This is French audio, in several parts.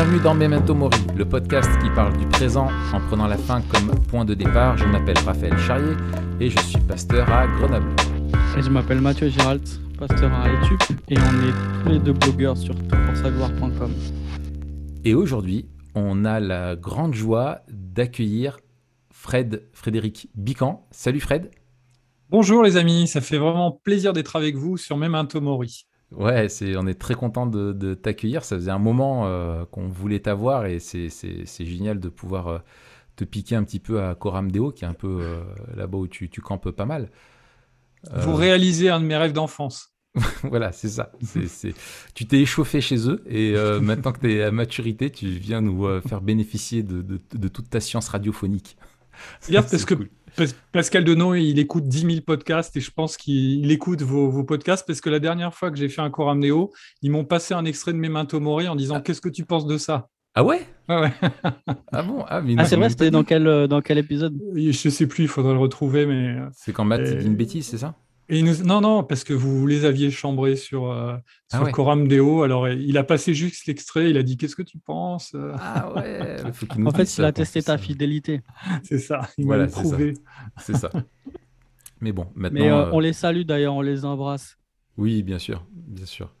Bienvenue dans Memento Mori, le podcast qui parle du présent en prenant la fin comme point de départ. Je m'appelle Raphaël Charrier et je suis pasteur à Grenoble. Et je m'appelle Mathieu Giralt, pasteur à Etup et on est tous les deux blogueurs sur toutpoursagloire.com. Et aujourd'hui, on a la grande joie d'accueillir Fred Frédéric Bican. Salut Fred. Bonjour les amis, ça fait vraiment plaisir d'être avec vous sur Memento Mori. Ouais, c'est, on est très content de, t'accueillir. Ça faisait un moment euh, qu'on voulait t'avoir et c'est, génial de pouvoir euh, te piquer un petit peu à Coram Deo, qui est un peu euh, là-bas où tu, tu, campes pas mal. Vous réalisez un de mes rêves d'enfance. voilà, c'est ça. C'est, Tu t'es échauffé chez eux et maintenant que tu es à maturité, tu viens nous faire bénéficier de, de, toute ta science radiophonique. C'est parce que Pascal Denon, il écoute 10 000 podcasts et je pense qu'il écoute vos, podcasts parce que la dernière fois que j'ai fait un cours Néo, ils m'ont passé un extrait de Memento Mori en disant ah. Qu'est-ce que tu penses de ça? Ah ouais? Ah ouais. ah bon? Ah, ah c'est vrai, c'était dans quel, euh, dans quel épisode? Je sais plus, il faudrait le retrouver. mais. Euh, c'est quand Matt dit une bêtise, c'est ça? Non, non, parce que vous les aviez chambrés sur, euh, ah sur Coram Deo. Alors, il a passé juste l'extrait, il a dit Qu'est-ce que tu penses? Ah ouais En fait, il a testé ta fidélité. C'est ça, il m'a prouvé. C'est ça. Mais bon, maintenant. Mais euh, on les salue d'ailleurs, on les embrasse. Oui, bien sûr, bien sûr.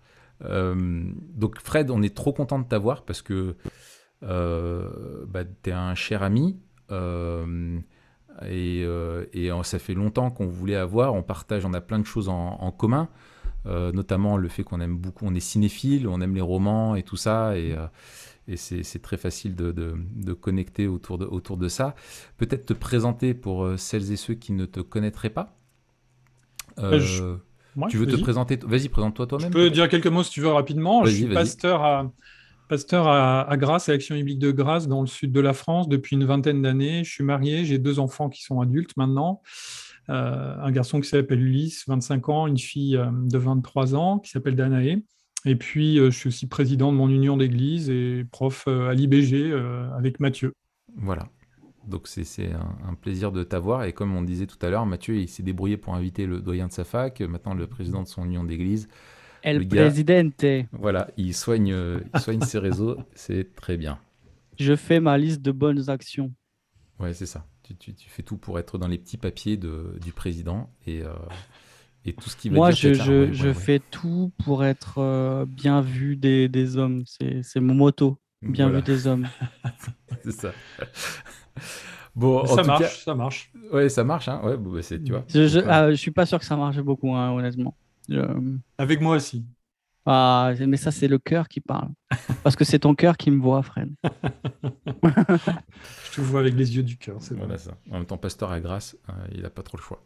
Euh, donc, Fred, on est trop content de t'avoir parce que bah, tu es un cher ami. Et, euh, ça fait longtemps qu'on voulait avoir, on partage, on a plein de choses en, commun, euh, notamment le fait qu'on aime beaucoup, on est cinéphile, on aime les romans et tout ça, et, euh, c'est très facile de, connecter autour de, autour de ça. Peut-être te présenter pour celles et ceux qui ne te connaîtraient pas. tu veux te présenter Vas-y, présente-toi toi-même. Je peux dire quelques mots si tu veux rapidement. Je suis pasteur à, pasteur à, Grasse, à l'Action biblique de Grasse, dans le sud de la France, depuis une vingtaine d'années. Je suis marié, j'ai deux enfants qui sont adultes maintenant. Euh, un garçon qui s'appelle Ulysse, 25 ans, une fille euh, de 23 ans qui s'appelle Danae. Et puis, euh, je suis aussi président de mon union d'église et prof à l'IBG avec Mathieu. Voilà. Donc, c'est un, plaisir de t'avoir. Et comme on disait tout à l'heure, Mathieu, il s'est débrouillé pour inviter le doyen de sa fac, maintenant le président de son union d'église. El Presidente. Voilà, il soigne, il soigne ses réseaux, c'est très bien. Je fais ma liste de bonnes actions. Ouais, c'est ça. Tu, tu, tu, fais tout pour être dans les petits papiers de, du président et, euh, et tout ce qui va Moi, je, je, je fais tout pour être euh, bien vu des, des hommes. C'est mon motto. Bien vu des hommes. c'est ça. Bon, ça marche, ça marche. Ouais, ça marche, hein. Ouais, bah, tu vois. Je, je, ah, je, suis pas sûr que ça marche beaucoup, hein, honnêtement. Avec moi aussi. Ah, mais ça, c'est le cœur qui parle. Parce que c'est ton cœur qui me voit, Fred. Je te vois avec les yeux du cœur, c'est voilà ça. En même temps, Pasteur à grâce, euh, il n'a pas trop le choix.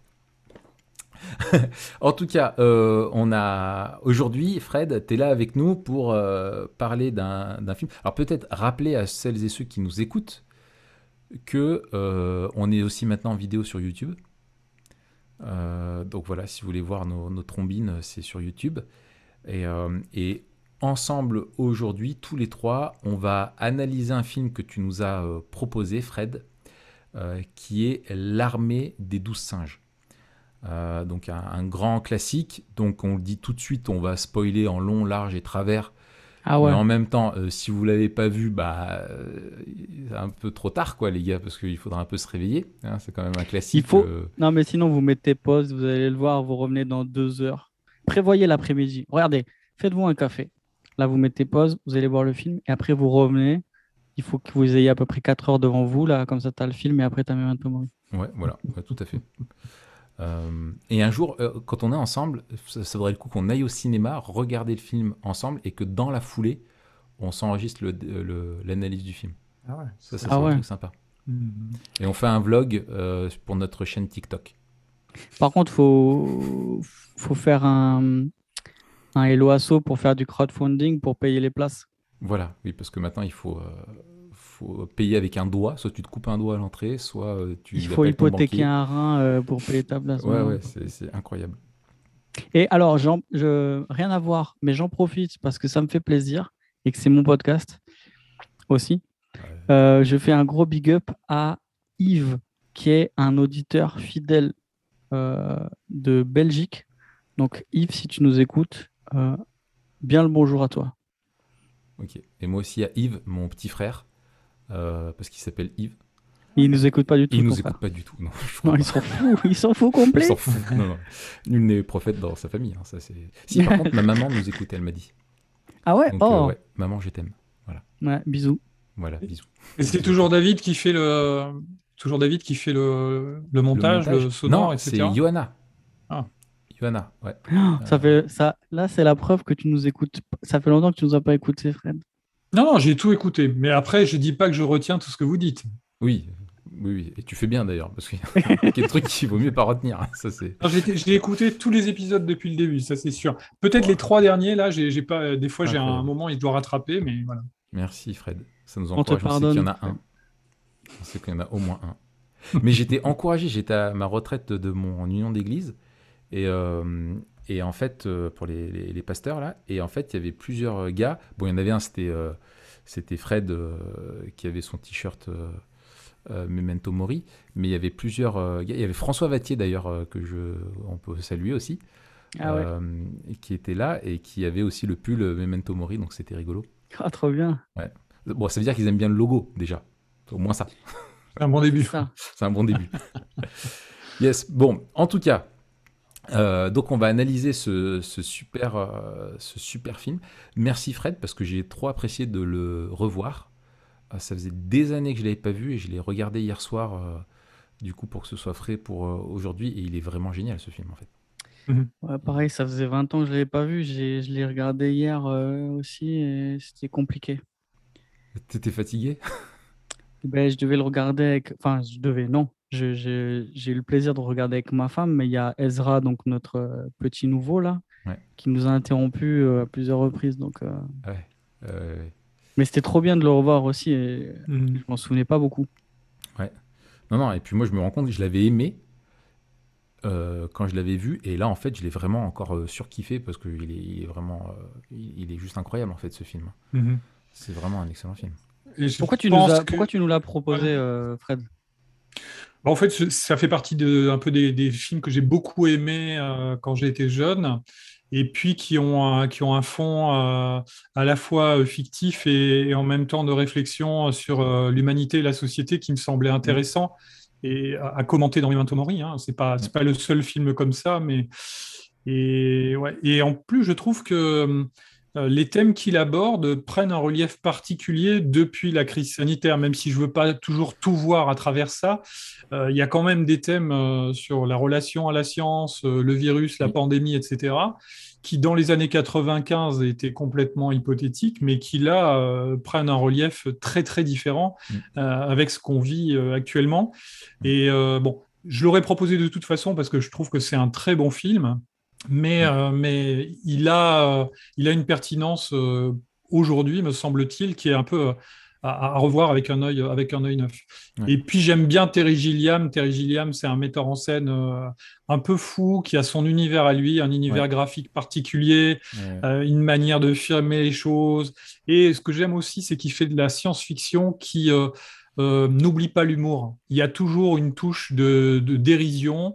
en tout cas, euh, on a aujourd'hui, Fred, tu es là avec nous pour euh, parler d'un film. Alors peut-être rappeler à celles et ceux qui nous écoutent que on est aussi maintenant en vidéo sur YouTube. Euh, donc voilà, si vous voulez voir nos, trombines, c'est sur YouTube. Euh, et, ensemble, aujourd'hui, tous les trois, on va analyser un film que tu nous as euh, proposé, Fred, qui est L'armée des douze singes. donc un, grand classique. Donc on le dit tout de suite, on va spoiler en long, large et travers ah Mais en même temps, euh, si vous l'avez pas vu, bah, euh, c'est un peu trop tard, quoi, les gars, parce qu'il faudra un peu se réveiller. Hein, c'est quand même un classique. Il faut. Euh. Non, mais sinon, vous mettez pause, vous allez le voir, vous revenez dans deux heures. Prévoyez l'après-midi. Regardez, faites-vous un café. Là, vous mettez pause, vous allez voir le film, et après, vous revenez. Il faut que vous ayez à peu près 4 heures devant vous, là, comme ça, tu as le film, et après, tu as même un peu. Ouais, voilà, tout à fait. Euh, et un jour, euh, quand on est ensemble, ça, vaudrait le coup qu'on aille au cinéma, regarder le film ensemble et que dans la foulée, on s'enregistre l'analyse le, du film. Ah ouais, ça, ça serait un truc sympa. Mm-hmm. Et on fait un vlog euh, pour notre chaîne TikTok. Par contre, il faut, faut faire un, un Hello Asso pour faire du crowdfunding pour payer les places. Voilà, oui, parce que maintenant, il faut, payer avec un doigt. Soit tu te coupes un doigt à l'entrée, soit euh, tu. Il faut hypothéquer un rein euh, pour payer ta place. Ouais, ouais, c'est incroyable. Et alors, je, rien à voir, mais j'en profite parce que ça me fait plaisir et que c'est mon podcast aussi. Euh, je fais un gros big up à Yves, qui est un auditeur fidèle de Belgique. Donc, Yves, si tu nous écoutes, bien le bonjour à toi. Ok. Et moi aussi, a Yves, mon petit frère, parce qu'il s'appelle Yves. Il nous écoute pas du tout. Il nous écoute pas du tout. Non, non il s'en fout. Il s'en fout complet. Il s'en fout. Non, non. Nul n'est prophète dans sa famille. Hein, ça, c'est... Si, par contre, ma maman nous écoutait, elle m'a dit. Ah ouais, oh. ouais. Maman, je t'aime. Voilà. Ouais, bisous. Voilà, bisous. Et c'est toujours David qui fait le, toujours David qui fait le, le montage, le, sonore, non, etc. C'est Johanna. Ah. Johanna, ouais. ça fait, ça, là, c'est la preuve que tu nous écoutes. Ça fait longtemps que tu nous as pas écouté, Fred. Non, non, j'ai tout écouté. Mais après, je dis pas que je retiens tout ce que vous dites. Oui, oui, oui. Et tu fais bien d'ailleurs, parce qu'il y a des trucs qu'il vaut mieux pas retenir. Hein, ça, c'est... J'ai écouté tous les épisodes depuis le début, ça c'est sûr. Peut-être les trois derniers, là, j'ai, pas, des fois j'ai un moment, il doit rattraper, mais voilà. Merci Fred, ça nous encourage. On, sait qu'il y en a un. On sait qu'il y en a au moins un. mais j'étais encouragé, j'étais à ma retraite de mon union d'église. Et, euh, et en fait, euh, pour les, les, pasteurs, là, et en fait, il y avait plusieurs gars. Bon, il y en avait un, c'était, euh, c'était Fred qui avait son t-shirt Memento Mori. Mais il y avait plusieurs gars. Il y avait François Vattier, d'ailleurs, que je, on peut saluer aussi. Ah ouais. qui était là et qui avait aussi le pull Memento Mori, donc c'était rigolo. Ah, trop bien. Ouais. Bon, ça veut dire qu'ils aiment bien le logo, déjà. Au moins ça. C'est un bon début. C'est un bon début. yes. Bon, en tout cas, euh, donc on va analyser ce, super, euh, ce super film. Merci Fred, parce que j'ai trop apprécié de le revoir. Euh, ça faisait des années que je ne l'avais pas vu et je l'ai regardé hier soir, du coup, pour que ce soit frais pour aujourd'hui. Et il est vraiment génial, ce film, en fait. Mhm. pareil, ça faisait 20 ans que je ne l'avais pas vu. Je l'ai regardé hier aussi et c'était compliqué. T'étais fatigué? Ben, Je devais le regarder avec. Enfin, je devais, non. J'ai eu le plaisir de regarder avec ma femme, mais il y a Ezra, donc notre euh, petit nouveau, là, qui nous a interrompu euh, à plusieurs reprises. Donc, euh. ouais. Mais c'était trop bien de le revoir aussi et mmh. je m'en souvenais pas beaucoup. Ouais. Non, non, et puis moi, je me rends compte que je l'avais aimé quand je l'avais vu, et là, en fait, je l'ai vraiment encore surkiffé parce qu'il est, il est vraiment. il, est juste incroyable, en fait, ce film. Mmh. C'est vraiment un excellent film. Pourquoi tu, nous pourquoi tu nous l'as proposé, euh, Fred? En fait, ça fait partie de, un peu des, films que j'ai beaucoup aimés euh, quand j'étais jeune, et puis qui ont un, qui ont un fond euh, à la fois fictif et, en même temps de réflexion sur l'humanité et la société qui me semblait intéressant et à, commenter dans Memento Mori. Hein. C'est pas, pas le seul film comme ça, mais et, ouais. et en plus, je trouve que euh, les thèmes qu'il aborde prennent un relief particulier depuis la crise sanitaire, même si je ne veux pas toujours tout voir à travers ça. Euh, il y a quand même des thèmes euh, sur la relation à la science, le virus, la pandémie, etc., qui dans les années 95 étaient complètement hypothétiques, mais qui là prennent un relief très très différent mm. avec ce qu'on vit actuellement. Mm. Et bon, je l'aurais proposé de toute façon parce que je trouve que c'est un très bon film mais, euh, mais il, a, il a une pertinence euh, aujourd'hui, me semble-t-il, qui est un peu euh, à, revoir avec un œil, avec un œil neuf. Et puis j'aime bien Terry Gilliam. Terry Gilliam, c'est un metteur en scène un peu fou, qui a son univers à lui, un univers graphique particulier, une manière de filmer les choses. Et ce que j'aime aussi, c'est qu'il fait de la science-fiction qui n'oublie pas l'humour. Il y a toujours une touche de, de dérision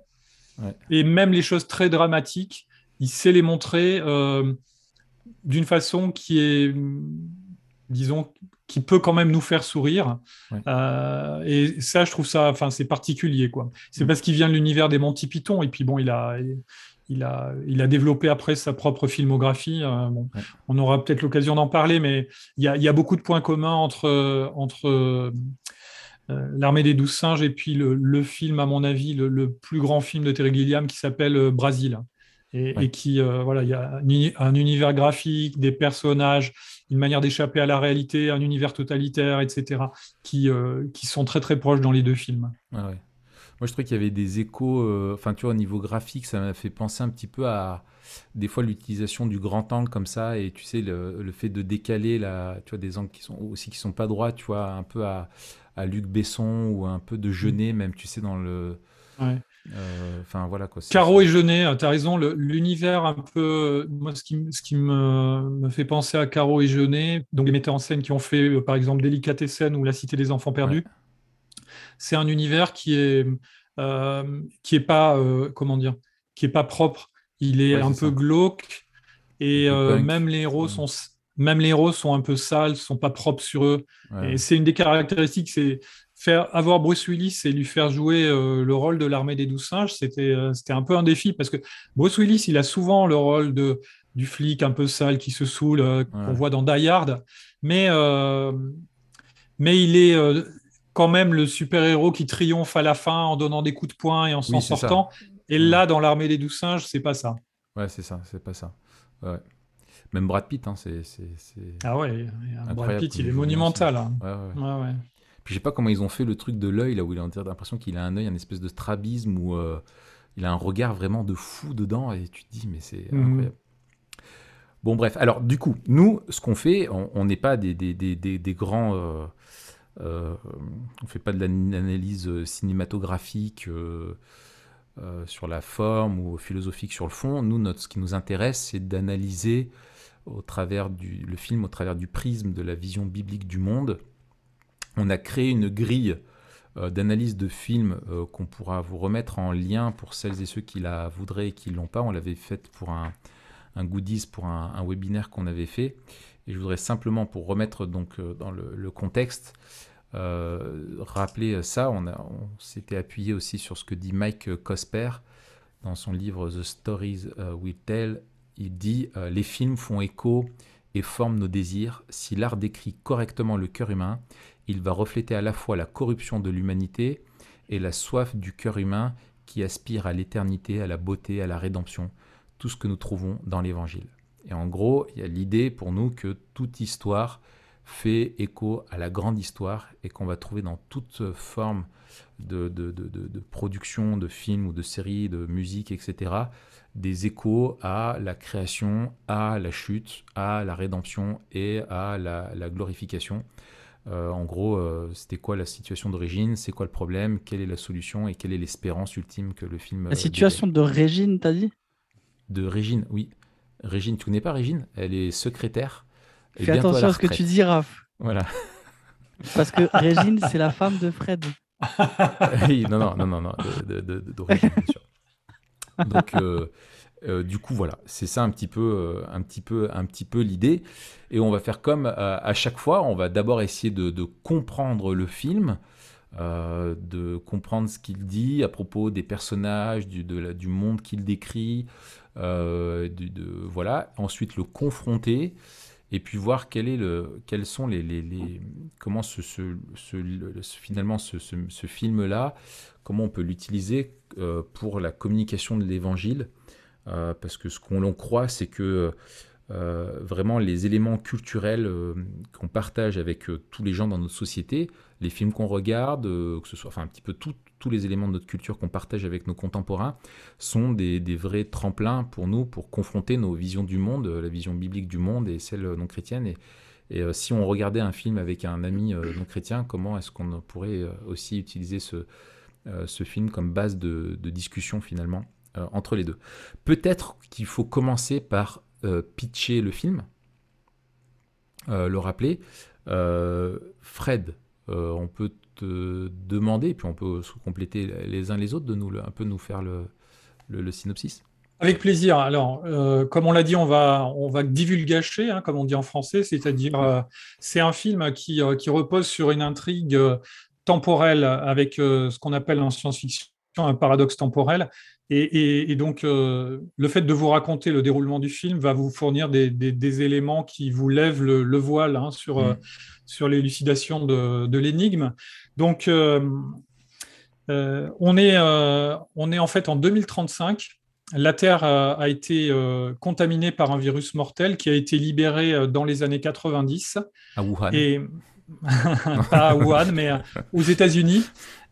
et même les choses très dramatiques, il sait les montrer euh, d'une façon qui est, disons, qui peut quand même nous faire sourire. Euh, et ça, je trouve ça, enfin, c'est particulier, quoi. C'est mm. parce qu'il vient de l'univers des Monty Python, et puis bon, il a, il a, il a développé après sa propre filmographie. Euh, bon, On aura peut-être l'occasion d'en parler, mais il y, a, il y, a, beaucoup de points communs entre, entre euh, L'armée des douze singes et puis le, film, à mon avis, le, plus grand film de Terry Gilliam qui s'appelle Brasil. Et, qui, euh, voilà, il y a un univers graphique, des personnages, une manière d'échapper à la réalité, un univers totalitaire, etc., qui, qui sont très très proches dans les deux films. Ah Moi, je trouvais qu'il y avait des échos, enfin, tu vois, au niveau graphique, ça m'a fait penser un petit peu à des fois l'utilisation du grand angle comme ça, et tu sais, le, le fait de décaler la, tu vois, des angles qui sont aussi qui sont pas droits, tu vois, un peu à à Luc Besson ou un peu de Genet, même, tu sais, dans le. Ouais. Euh, enfin voilà quoi. Caro et Genet, hein, tu as raison, l'univers un peu. Moi, ce qui, ce qui me, me, fait penser à Caro et Genet, donc les metteurs en scène qui ont fait euh, par exemple Délicatessen ou La Cité des Enfants Perdus, c'est un univers qui est, euh, qui est pas, comment dire, qui est pas propre. Il est un peu glauque et même les héros sont même les héros sont un peu sales, sont pas propres sur eux. Et c'est une des caractéristiques, c'est faire avoir Bruce Willis et lui faire jouer euh, le rôle de l'armée des douze singes, c'était euh, c'était un peu un défi parce que Bruce Willis, il a souvent le rôle de du flic un peu sale qui se saoule, euh, qu'on voit dans Die Hard, mais mais il est quand même le super-héros qui triomphe à la fin en donnant des coups de poing et en s'en sortant. Et là, dans l'armée des douze singes, c'est pas ça. Ouais, c'est ça, c'est pas ça. Ouais. Même Brad Pitt, hein, c'est. Ah ouais, Brad Pitt, il est monumental. Hein. Ouais, ouais. ouais, Puis je sais pas comment ils ont fait le truc de l'œil, là où il a l'impression qu'il a un œil, un espèce de strabisme, où euh, il a un regard vraiment de fou dedans, et tu te dis, mais c'est mhm. incroyable. Bon, bref, alors du coup, nous, ce qu'on fait, on n'est pas des, des, des, des grands. Euh, euh, on fait pas de l'analyse cinématographique. sur la forme ou philosophique sur le fond. Nous, notre, ce qui nous intéresse, c'est d'analyser au travers du le film, au travers du prisme de la vision biblique du monde. On a créé une grille euh, d'analyse de films euh, qu'on pourra vous remettre en lien pour celles et ceux qui la voudraient et qui l'ont pas. On l'avait faite pour un, goodies, pour un, webinaire qu'on avait fait. Et je voudrais simplement, pour remettre donc euh, dans le, contexte, rappeler ça. On, s'était appuyé aussi sur ce que dit Mike Cosper dans son livre The Stories We Tell il dit Les films font écho et forment nos désirs. Si l'art décrit correctement le cœur humain, il va refléter à la fois la corruption de l'humanité et la soif du cœur humain qui aspire à l'éternité, à la beauté, à la rédemption, tout ce que nous trouvons dans l'Évangile. Et en gros, il y a l'idée pour nous que toute histoire fait écho à la grande histoire et qu'on va trouver dans toute forme de, production, de films ou de séries, de musique, etc., des échos à la création, à la chute, à la rédemption et à la, glorification. Euh, en gros, euh, c'était quoi la situation d'origine, c'est quoi le problème, quelle est la solution et quelle est l'espérance ultime que le film. La euh, situation de Régine, t'as dit? De Régine, oui. Régine, tu connais pas Régine? Elle est secrétaire. Fais attention à, ce que tu dis, Raph. Voilà. Parce que Régine, c'est la femme de Fred. oui, non, non, non, non, non d'origine, bien sûr. Donc, euh, euh, du coup, voilà, c'est ça un petit peu, euh, un petit peu, un petit peu l'idée. Et on va faire comme à chaque fois. On va d'abord essayer de, comprendre le film, de comprendre ce qu'il dit à propos des personnages, du, monde qu'il décrit, de, voilà. Ensuite, le confronter et puis voir quel est le, quels sont les, comment finalement ce, ce film-là comment on peut l'utiliser euh, pour la communication de l'évangile. Euh, parce que ce qu'on croit, c'est que euh, vraiment les éléments culturels qu'on partage avec tous les gens dans notre société, les films qu'on regarde, que ce soit enfin un petit peu tous les éléments de notre culture qu'on partage avec nos contemporains, sont des, vrais tremplins pour nous pour confronter nos visions du monde, la vision biblique du monde et celle non chrétienne. Et, si on regardait un film avec un ami non chrétien, comment est-ce qu'on pourrait aussi utiliser ce, euh, film comme base de, discussion finalement? euh, entre les deux. Peut-être qu'il faut commencer par euh, pitcher le film, le rappeler. Fred, on peut te demander, puis on peut se compléter les uns les autres, de nous un peu nous faire le, synopsis. Avec plaisir. Alors, comme on l'a dit, on va, on va divulgacher, hein, comme on dit en français, c'est-à-dire c'est un film qui, qui, repose sur une intrigue temporel avec euh, ce qu'on appelle en science-fiction un paradoxe temporel. Et, donc, euh, le fait de vous raconter le déroulement du film va vous fournir des, éléments qui vous lèvent le, voile hein, sur, euh, mm. sur l'élucidation de, l'énigme. Donc, on, est, on est en fait en 2035. La Terre a été contaminée par un virus mortel qui a été libéré dans les années 90. À Wuhan. Et pas à Wuhan, mais euh, aux États-Unis.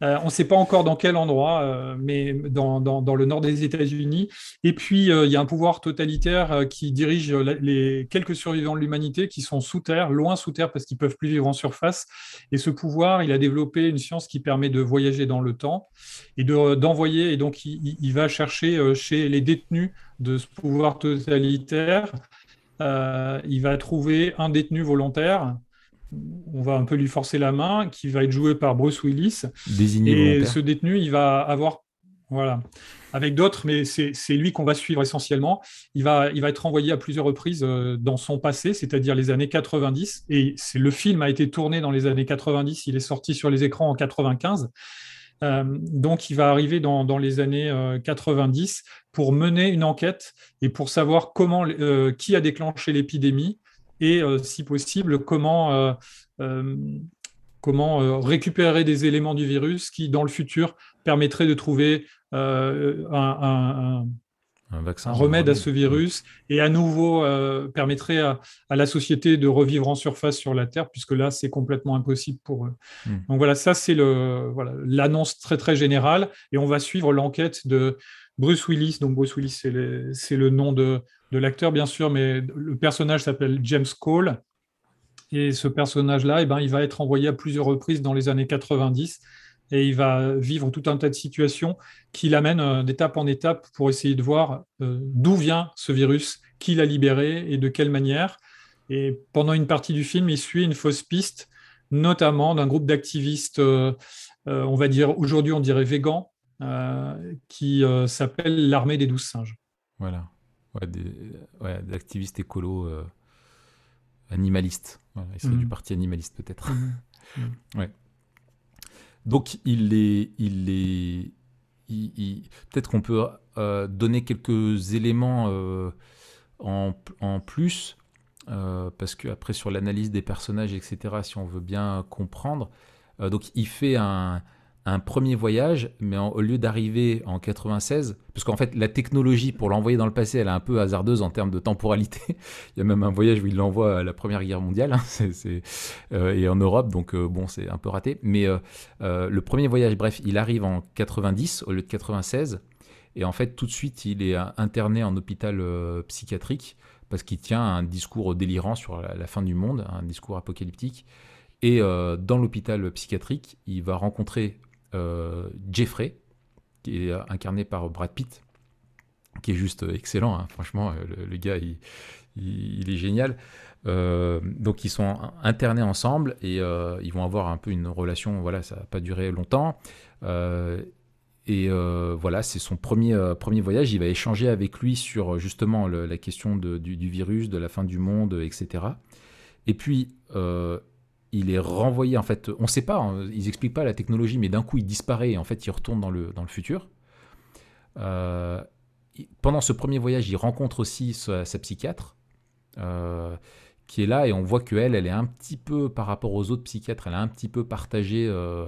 Euh, on ne sait pas encore dans quel endroit, euh, mais dans, le nord des États-Unis. Et puis, il y a un pouvoir totalitaire qui dirige les quelques survivants de l'humanité qui sont sous terre, loin sous terre, parce qu'ils peuvent plus vivre en surface. Et ce pouvoir, il a développé une science qui permet de voyager dans le temps et d'envoyer. et donc, il, va chercher chez les détenus de ce pouvoir totalitaire. il va trouver un détenu volontaire on va un peu lui forcer la main, qui va être joué par Bruce Willis. Désigné et ce détenu, il va avoir Voilà. Avec d'autres, mais c'est lui qu'on va suivre essentiellement. Il va, il va être envoyé à plusieurs reprises euh, dans son passé, c'est-à-dire les années 90. Et le film a été tourné dans les années 90. Il est sorti sur les écrans en 95. Euh, donc, il va arriver dans, les années 90 euh, pour mener une enquête et pour savoir comment, qui a déclenché l'épidémie et, si possible, comment comment récupérer des éléments du virus qui, dans le futur, permettraient de trouver euh, un, vaccin, remède à ce virus et à nouveau euh, permettrait à, la société de revivre en surface sur la Terre, puisque là, c'est complètement impossible pour eux. Hmm. Donc voilà, ça, c'est l'annonce voilà, très, très générale. Et on va suivre l'enquête de Bruce Willis. Donc Bruce Willis, c'est le nom de, l'acteur, bien sûr, mais le personnage s'appelle James Cole. Et ce personnage-là, eh ben, il va être envoyé à plusieurs reprises dans les années 90 et il va vivre tout un tas de situations qui l'amènent euh, d'étape en étape pour essayer de voir euh, d'où vient ce virus, qui l'a libéré et de quelle manière. Et pendant une partie du film, il suit une fausse piste, notamment d'un groupe d'activistes, euh, on va dire aujourd'hui on dirait végan, qui s'appelle l'armée des douze singes. Voilà, ouais, des, activistes écolos animalistes. Ils sont du parti animaliste peut-être. Mmh. Ouais. Donc il est, il est, peut-être qu'on peut, euh, donner quelques éléments euh, en, en, plus, euh, parce qu'après sur l'analyse des personnages, etc., si on veut bien comprendre, donc il fait un, un premier voyage, mais au lieu d'arriver en 96, parce qu'en fait la technologie pour l'envoyer dans le passé, elle est un peu hasardeuse en termes de temporalité. il y a même un voyage où il l'envoie à la Première Guerre mondiale, hein, euh, et en Europe, donc euh, bon, c'est un peu raté. Mais euh, le premier voyage, bref, il arrive en 90 au lieu de 96, et en fait tout de suite il est interné en hôpital psychiatrique parce qu'il tient un discours délirant sur la, fin du monde, un discours apocalyptique. Et dans l'hôpital psychiatrique, il va rencontrer Jeffrey, qui est incarné par Brad Pitt, qui est juste excellent. Hein. Franchement, euh, le, gars, il, est génial. Euh, donc ils sont internés ensemble et ils vont avoir un peu une relation. Voilà, ça va pas durer longtemps. et voilà, c'est son premier premier voyage. Il va échanger avec lui sur justement la question du, du, virus, de la fin du monde, etc. Et puis il est renvoyé, en fait, on ne sait pas, hein, ils n'expliquent pas la technologie, mais d'un coup il disparaît et en fait il retourne dans le, dans le futur. Euh, pendant ce premier voyage, il rencontre aussi sa, psychiatre, euh, qui est là, et on voit qu'elle, elle est un petit peu, par rapport aux autres psychiatres, elle est un petit peu partagée, euh,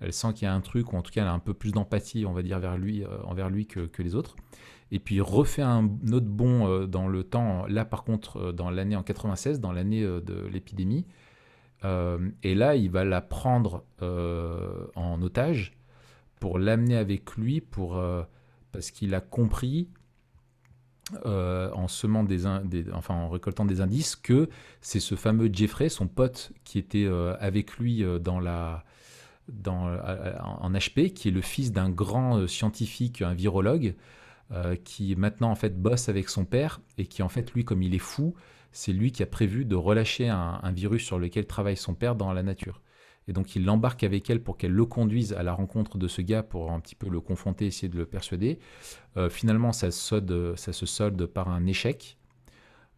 elle sent qu'il y a un truc, ou en tout cas elle a un peu plus d'empathie, on va dire, vers lui, envers lui que, que, les autres. Et puis il refait un autre bond dans le temps, là par contre, dans l'année en 96, dans l'année de l'épidémie, et là, il va la prendre euh, en otage pour l'amener avec lui, pour, euh, parce qu'il a compris en semant des, enfin en récoltant des indices que c'est ce fameux Jeffrey, son pote, qui était avec lui dans la, dans, en HP, qui est le fils d'un grand scientifique, un virologue, qui maintenant en fait bosse avec son père et qui en fait lui, comme il est fou, c'est lui qui a prévu de relâcher un, virus sur lequel travaille son père dans la nature. Et donc il l'embarque avec elle pour qu'elle le conduise à la rencontre de ce gars pour un petit peu le confronter, essayer de le persuader. Euh, finalement, ça, se solde par un échec.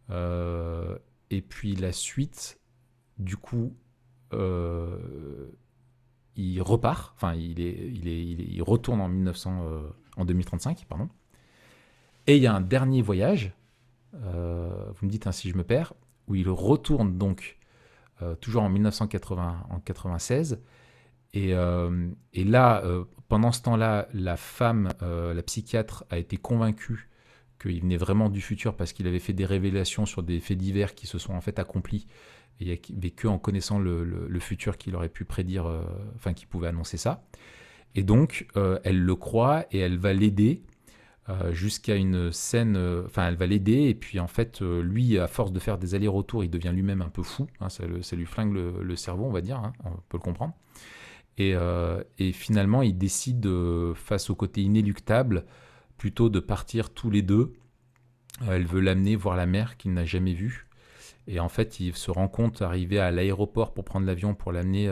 Euh, et puis la suite, du coup, euh, il repart, enfin il, est, il, est, il, retourne en, 1900, en 2035, pardon. Et il y a un dernier voyage vous me dites ainsi, je me perds, où il retourne donc euh, toujours en 1996. Et, euh, et là, pendant ce temps-là, la femme, la psychiatre, a été convaincue qu'il venait vraiment du futur parce qu'il avait fait des révélations sur des faits divers qui se sont en fait accomplis. Et il en connaissant le, futur qu'il aurait pu prédire, enfin, qu'il pouvait annoncer ça. Et donc, elle le croit et elle va l'aider euh, jusqu'à une scène, euh, enfin elle va l'aider et puis en fait euh, lui à force de faire des allers-retours il devient lui-même un peu fou, hein, ça, lui flingue le, cerveau on va dire, hein, on peut le comprendre. Et, finalement il décide face au côté inéluctable plutôt de partir tous les deux. elle veut l'amener voir la mer qu'il n'a jamais vue et en fait il se rend compte arrivé à l'aéroport pour prendre l'avion pour l'amener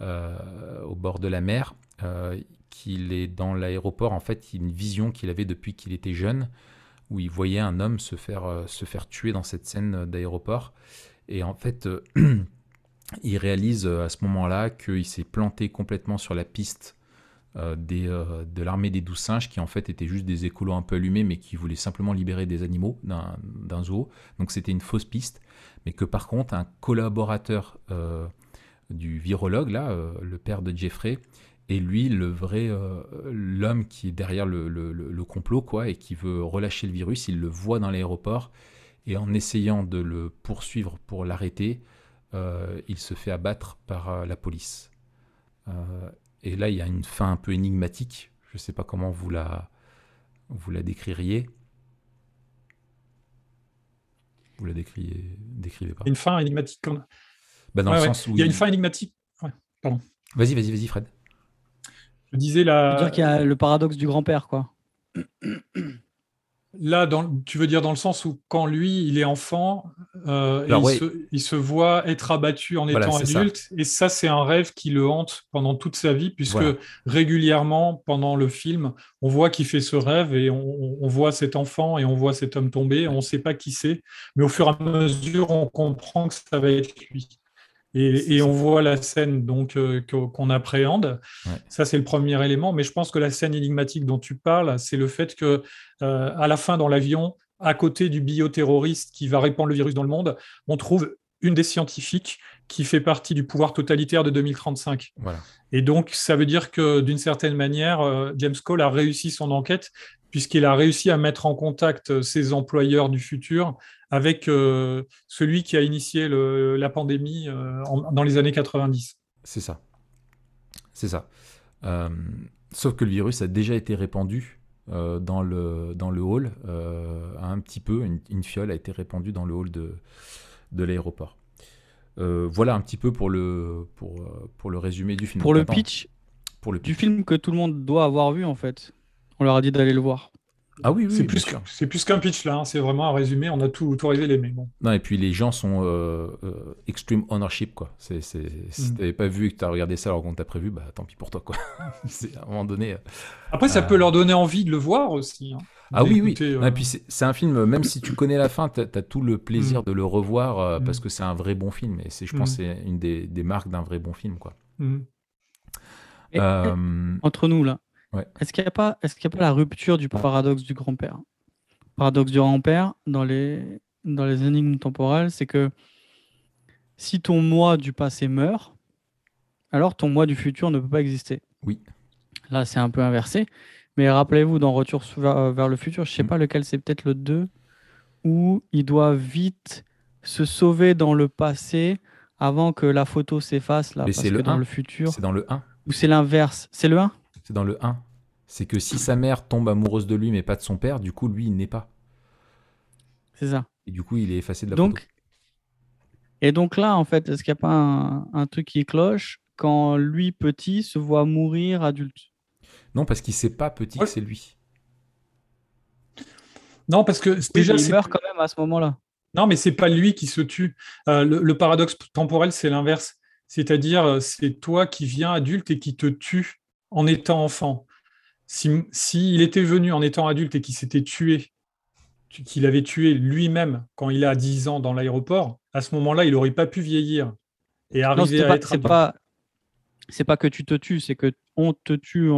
au bord de la mer qu'il est dans l'aéroport, en fait, une vision qu'il avait depuis qu'il était jeune, où il voyait un homme se faire, euh, se faire tuer dans cette scène d'aéroport. Et en fait, euh, il réalise euh, à ce moment-là qu'il s'est planté complètement sur la piste des, de l'armée des douze singes, qui en fait étaient juste des écolos un peu allumés, mais qui voulaient simplement libérer des animaux d'un zoo. Donc c'était une fausse piste, mais que par contre, un collaborateur du virologue, là, le père de Jeffrey, et lui le vrai euh, l'homme qui est derrière le, complot quoi et qui veut relâcher le virus il le voit dans l'aéroport. Et en essayant de le poursuivre pour l'arrêter euh, il se fait abattre par euh, la police. Et là il y a une fin un peu énigmatique. Je ne sais pas comment vous la vous la décririez. Vous la décrivez, décrivez pas. Une fin énigmatique comme... Bah, dans le sens où il y a une fin énigmatique. Pardon. Vas-y vas-y vas-y Fred je disais la. dire qu'il y a le paradoxe du grand-père, quoi. Là, dans, tu veux dire dans le sens où quand lui, il est enfant, euh, il, se, voit être abattu en étant adulte, et ça, c'est un rêve qui le hante pendant toute sa vie, puisque régulièrement, pendant le film, on voit qu'il fait ce rêve, et on, on, voit cet enfant, et on voit cet homme tomber, on ne sait pas qui c'est, mais au fur et à mesure, on comprend que ça va être lui. Et, on voit la scène donc euh, qu'on appréhende. Ça, c'est le premier élément. Mais je pense que la scène énigmatique dont tu parles, c'est le fait que euh, à la fin, dans l'avion, à côté du bioterroriste qui va répandre le virus dans le monde, on trouve une des scientifiques qui fait partie du pouvoir totalitaire de 2035. Et donc, ça veut dire que d'une certaine manière, euh, James Cole a réussi son enquête puisqu'il a réussi à mettre en contact ses employeurs du futur avec euh, celui qui a initié la pandémie euh, dans les années 90. C'est ça. C'est ça. Euh, sauf que le virus a déjà été répandu dans, le, dans le hall, un petit peu, une, fiole a été répandue dans le hall de, de l'aéroport. voilà un petit peu pour le, pour, pour le résumé du film. Pour le, pitch, pour le pitch du film que tout le monde doit avoir vu en fait. On leur a dit d'aller le voir. Ah oui, oui c'est plus, c'est plus qu'un pitch là, hein. c'est vraiment un résumé, on a tout, tout révélé. Mais bon. Non, et puis les gens sont euh, euh, extreme ownership. Quoi. C'est, si mm. tu n'avais pas vu et que tu as regardé ça alors qu'on t'a prévu, bah tant pis pour toi. Quoi. c'est à un moment donné. Euh, Après, ça peut leur donner envie de le voir aussi. Hein. ah oui, oui. Et puis c'est, un film, même si tu connais la fin, tu as, tout le plaisir mm. de le revoir parce mm. que c'est un vrai bon film. Et c'est, je pense que c'est une des, des, marques d'un vrai bon film. Quoi. entre nous, là, est-ce qu'il n'y a, pas, est a pas la rupture du paradoxe du grand-père? Paradoxe du grand-père, dans les, dans les énigmes temporelles, c'est que si ton moi du passé meurt, alors ton moi du futur ne peut pas exister. Oui. Là, c'est un peu inversé. Mais rappelez-vous, dans Retour euh, vers, le futur, je ne sais mm. pas lequel, c'est peut-être le 2, où il doit vite se sauver dans le passé avant que la photo s'efface. Là, c'est le dans le futur. C'est dans le 1. Ou c'est l'inverse C'est le 1 c'est dans le 1. C'est que si sa mère tombe amoureuse de lui mais pas de son père, du coup, lui, il n'est pas. C'est ça. Et du coup, il est effacé de la donc, photo. Et donc là, en fait, est-ce qu'il n'y a pas un, truc qui cloche quand lui, petit, se voit mourir adulte? Non, parce qu'il ne sait pas petit que c'est lui. Non, parce que déjà. il meurt quand même à ce moment-là. Non, mais c'est pas lui qui se tue. Euh, le, paradoxe temporel, c'est l'inverse. C'est-à-dire, euh, c'est toi qui viens adulte et qui te tue en étant enfant, s'il si, était venu en étant adulte et qu'il s'était tué, qu'il avait tué lui-même quand il a 10 ans dans l'aéroport, à ce moment-là, il n'aurait pas pu vieillir et arriver à être. C'est pas, c'est pas que tu te tues, c'est que on te tue.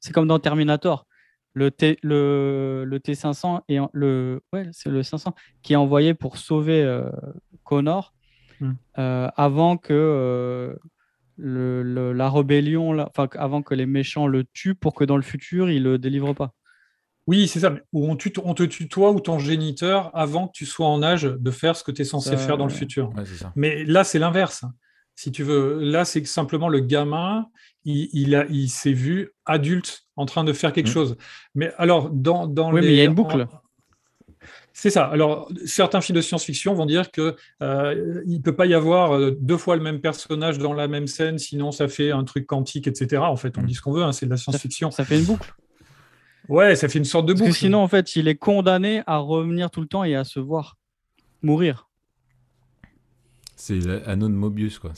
C'est comme dans Terminator. Le, T, le, le T500 et le ouais, c'est le 500 qui est envoyé pour sauver euh, Connor hmm. euh, avant que euh, le, la rébellion, enfin, avant que les méchants le tuent pour que dans le futur, ils le délivrent pas. Oui, c'est ça. Ou on, on, te tue toi ou ton géniteur avant que tu sois en âge de faire ce que tu es censé faire dans le futur. Mais là, c'est l'inverse. Si tu veux, là, c'est simplement le gamin, il, il, il s'est vu adulte en train de faire quelque mmh. chose. Mais alors, dans, dans oui, mais il y a une boucle. C'est ça. Alors, certains films de science-fiction vont dire qu'il euh, ne peut pas y avoir euh, deux fois le même personnage dans la même scène, sinon ça fait un truc quantique, etc. En fait, on dit ce qu'on veut, hein, c'est de la science-fiction. Ça, fait une boucle. Ouais, ça fait une sorte de boucle. Que sinon, en fait, il est condamné à revenir tout le temps et à se voir mourir. C'est de Mobius, quoi.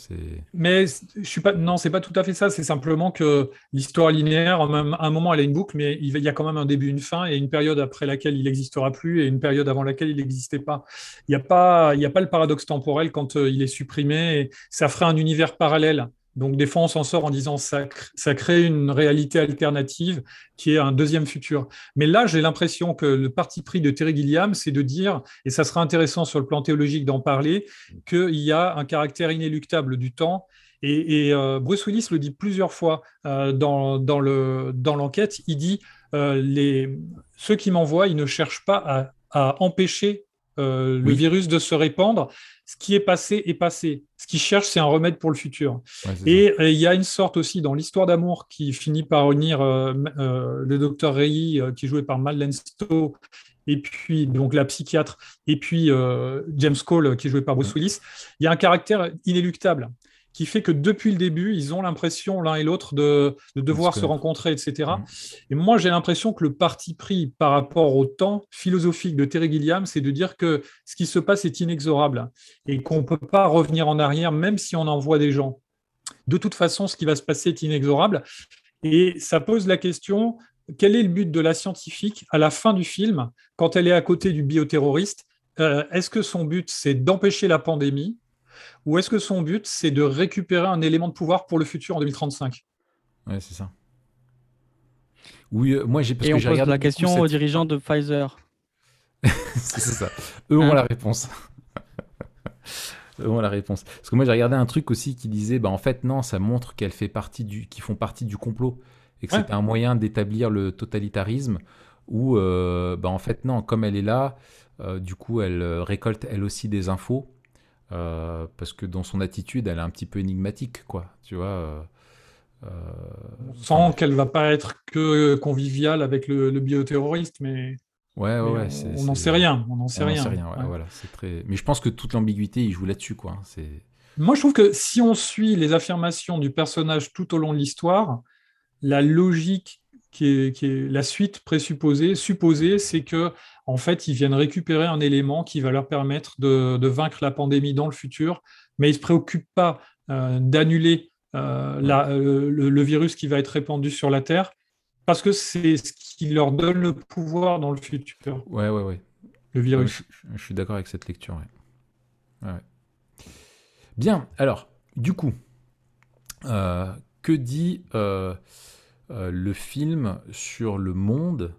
Mais je suis pas. Non, c'est pas tout à fait ça. C'est simplement que l'histoire linéaire, à un moment, elle a une boucle, mais il y a quand même un début, une fin, et une période après laquelle il n'existera plus, et une période avant laquelle il n'existait pas. Il n'y a pas, il y a pas le paradoxe temporel quand euh, il est supprimé. ça ferait un univers parallèle. Donc des fois, on s'en sort en disant ça, ça crée une réalité alternative qui est un deuxième futur. Mais là, j'ai l'impression que le parti pris de Terry Gilliam, c'est de dire, et ça sera intéressant sur le plan théologique d'en parler, qu'il y a un caractère inéluctable du temps. Et, euh, Bruce Willis le dit plusieurs fois euh, dans, dans l'enquête. il dit euh, les, ceux qui m'envoient, ils ne cherchent pas à, empêcher le virus de se répandre, ce qui est passé est passé. Ce qu'ils cherchent, c'est un remède pour le futur. et il y a une sorte aussi dans l'histoire d'amour qui finit par unir euh, euh, le docteur Rey, euh, qui est joué par Madeleine Stowe, et puis donc la psychiatre, et puis James Cole, qui est joué par Bruce Willis. Il y a un caractère inéluctable qui fait que depuis le début, ils ont l'impression l'un et l'autre de, devoir se rencontrer, etc. Mm. Et moi, j'ai l'impression que le parti pris par rapport au temps philosophique de Terry Gilliam, c'est de dire que ce qui se passe est inexorable et qu'on ne peut pas revenir en arrière, même si on envoie des gens. De toute façon, ce qui va se passer est inexorable. Et ça pose la question, quel est le but de la scientifique à la fin du film, quand elle est à côté du bioterroriste? Euh, Est-ce que son but, c'est d'empêcher la pandémie ou est-ce que son but, c'est de récupérer un élément de pouvoir pour le futur en 2035 Ouais, c'est ça. Oui, euh, moi j'ai Et on pose la question aux dirigeants de Pfizer. c'est ça. Eux ont hein la réponse. Eux ont la réponse. Parce que moi j'ai regardé un truc aussi qui disait, bah en fait non, ça montre qu'elle fait partie du, qu'ils font partie du complot et que c'est un moyen d'établir le totalitarisme. Ou euh, bah en fait non, comme elle est là, euh, du coup elle récolte elle aussi des infos euh, parce que dans son attitude, elle est un petit peu énigmatique, quoi. Tu vois. Euh, euh, on sent qu'elle va pas être que conviviale avec le, bioterroriste, mais. Ouais, ouais, on n'en sait rien. On n'en sait rien. Voilà, c'est très. Mais je pense que toute l'ambiguïté, il joue là-dessus, quoi. C'est. Moi, je trouve que si on suit les affirmations du personnage tout au long de l'histoire, la logique qui est, qui est, la suite présupposée, supposée, c'est que en fait, ils viennent récupérer un élément qui va leur permettre de, vaincre la pandémie dans le futur, mais ils ne se préoccupent pas euh, d'annuler euh, euh, le, virus qui va être répandu sur la Terre, parce que c'est ce qui leur donne le pouvoir dans le futur. Ouais, ouais, ouais. Le virus. je, suis d'accord avec cette lecture. Bien, alors, du coup, que dit le film sur le monde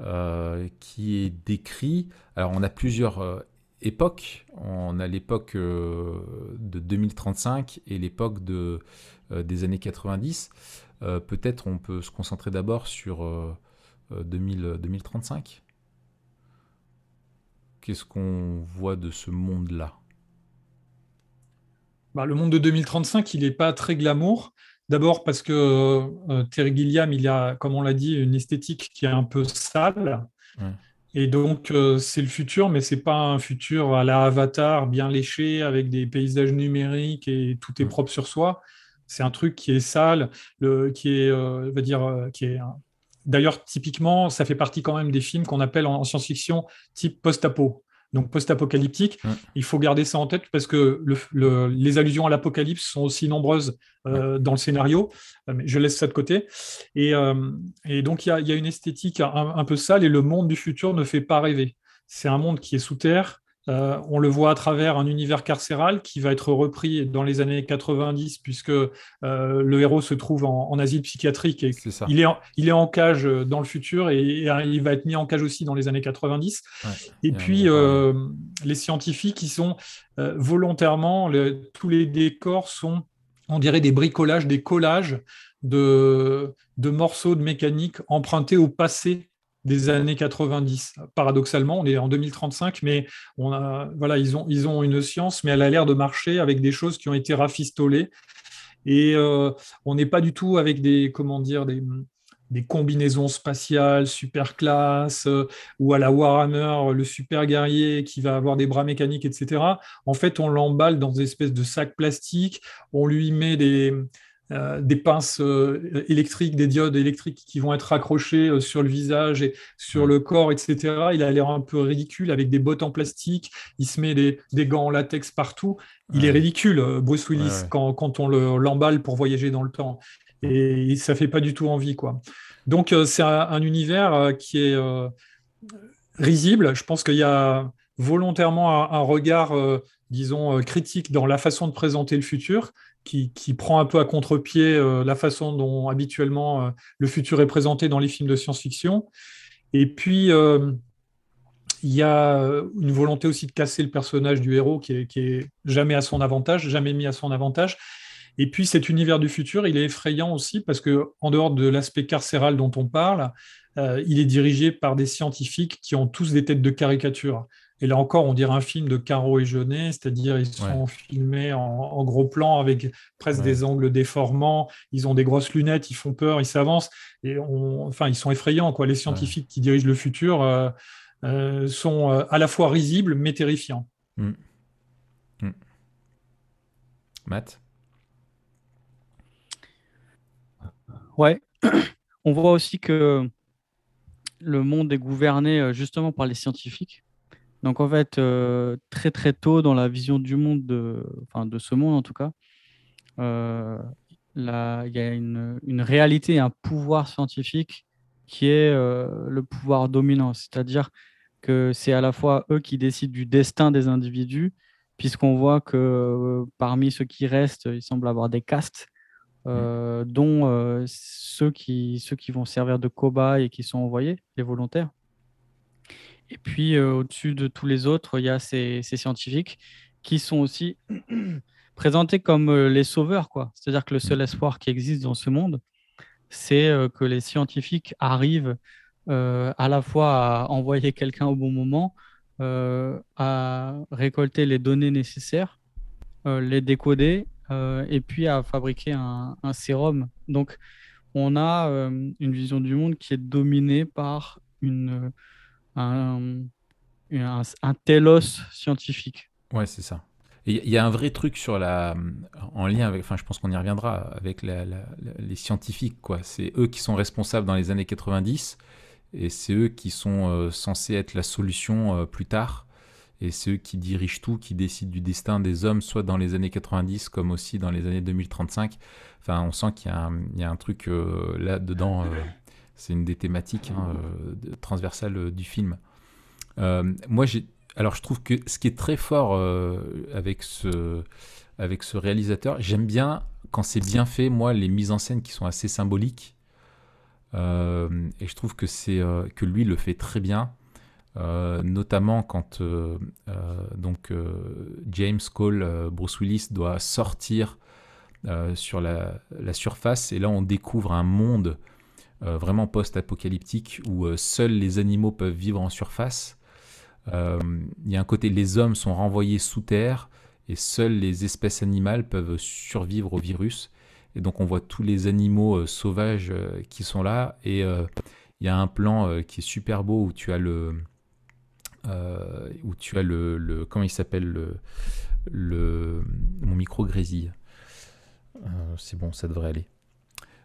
euh, qui est décrit. Alors, on a plusieurs euh, époques. On a l'époque euh, de 2035 et l'époque de, des années 90. Peut-être on peut se concentrer d'abord sur 2000, 2035. Qu'est-ce qu'on voit de ce monde-là? Bah, Le monde de 2035, il n'est pas très glamour. D'abord parce que euh, Terry Gilliam, il a, comme on l'a dit, une esthétique qui est un peu sale. Et donc, euh, c'est le futur, mais c'est pas un futur à la Avatar, bien léché, avec des paysages numériques et tout est propre sur soi. C'est un truc qui est sale, le, qui est, euh, va dire, qui est. D'ailleurs, typiquement, ça fait partie quand même des films qu'on appelle en science-fiction type post-apo donc post-apocalyptique. Il faut garder ça en tête parce que les allusions à l'apocalypse sont aussi nombreuses euh, dans le scénario. Euh, mais je laisse ça de côté. Et, euh, donc, il y, a, une esthétique un, peu sale et le monde du futur ne fait pas rêver. C'est un monde qui est sous terre, euh, on le voit à travers un univers carcéral qui va être repris dans les années 90 puisque euh, le héros se trouve en, asile psychiatrique et il, est en, il est en cage euh, dans le futur et, il va être mis en cage aussi dans les années 90. Et puis les scientifiques qui sont volontairement, tous les décors sont, on dirait des bricolages, des collages de, de morceaux de mécanique empruntés au passé des années 90. Paradoxalement, on est en 2035, mais on a, voilà, ils, ont, ils ont une science, mais elle a l'air de marcher avec des choses qui ont été rafistolées. Et euh, on n'est pas du tout avec des, comment dire, des, des combinaisons spatiales super classe, euh, ou à la Warhammer, le super guerrier qui va avoir des bras mécaniques, etc. En fait, on l'emballe dans des espèces de sacs plastiques, on lui met des, euh, des pinces euh, électriques, des diodes électriques qui vont être accrochées sur le visage et sur le corps, etc. Il a l'air un peu ridicule avec des bottes en plastique. Il se met des, gants en latex partout. Il est ridicule, Bruce Willis, quand, on l'emballe pour voyager dans le temps. Et ça fait pas du tout envie, quoi. Donc c'est un, univers qui est risible. Je pense qu'il y a volontairement un, regard, euh, disons, euh, critique dans la façon de présenter le futur, qui, prend un peu à contre-pied euh, la façon dont habituellement le futur est présenté dans les films de science-fiction. Et puis, il y a une volonté aussi de casser le personnage du héros qui est, jamais à son avantage, jamais mis à son avantage. Et puis cet univers du futur, il est effrayant aussi parce que en dehors de l'aspect carcéral dont on parle, il est dirigé par des scientifiques qui ont tous des têtes de caricature. Et là encore, on dirait un film de Caro et Jeunet, c'est-à-dire ils sont filmés en, gros plan avec presque des angles déformants, ils ont des grosses lunettes, ils font peur, ils s'avancent, et enfin, ils sont effrayants. Quoi. Les scientifiques qui dirigent le futur euh, euh, sont euh, à la fois risibles mais terrifiants. Mm. Mm. Matt? Ouais, on voit aussi que le monde est gouverné justement par les scientifiques donc en fait, euh, très très tôt dans la vision du monde, de, enfin de ce monde en tout cas, euh, il y a une, une, réalité, un pouvoir scientifique qui est euh, le pouvoir dominant. C'est-à-dire que c'est à la fois eux qui décident du destin des individus, puisqu'on voit que parmi ceux qui restent, il semble avoir des castes, mmh. dont ceux, qui, ceux qui vont servir de cobayes et qui sont envoyés, les volontaires. Et puis, euh, au-dessus de tous les autres, il y a ces, scientifiques qui sont aussi présentés comme euh, les sauveurs. C'est-à-dire que le seul espoir qui existe dans ce monde, c'est euh, que les scientifiques arrivent à la fois à envoyer quelqu'un au bon moment, à récolter les données nécessaires, les décoder, et puis à fabriquer un sérum. Donc, on a une vision du monde qui est dominée par une un, un, telos scientifique. Ouais, c'est ça. Il y a un vrai truc sur la, en lien avec, enfin, je pense qu'on y reviendra avec les scientifiques, quoi. C'est eux qui sont responsables dans les années 90 et c'est eux qui sont euh, censés être la solution euh, plus tard. Et c'est eux qui dirigent tout, qui décident du destin des hommes, soit dans les années 90 comme aussi dans les années 2035. Enfin, on sent qu'il y, y, a un truc euh, là-dedans c'est une des thématiques hein, euh, transversales euh, du film. Euh, moi. Alors, je trouve que ce qui est très fort avec, ce, réalisateur, j'aime bien quand c'est bien fait, moi, les mises en scène qui sont assez symboliques. et je trouve que, que lui le fait très bien. notamment quand donc James Cole, Bruce Willis doit sortir sur la, surface et là on découvre un monde vraiment post-apocalyptique où euh, seuls les animaux peuvent vivre en surface. Euh, il y a un côté, les hommes sont renvoyés sous terre et seules les espèces animales peuvent survivre au virus. Et donc on voit tous les animaux sauvages qui sont là. Et il y a un plan qui est super beau où tu as le, où tu as le, le comment il s'appelle le, le, mon micro grésille. c'est bon, ça devrait aller.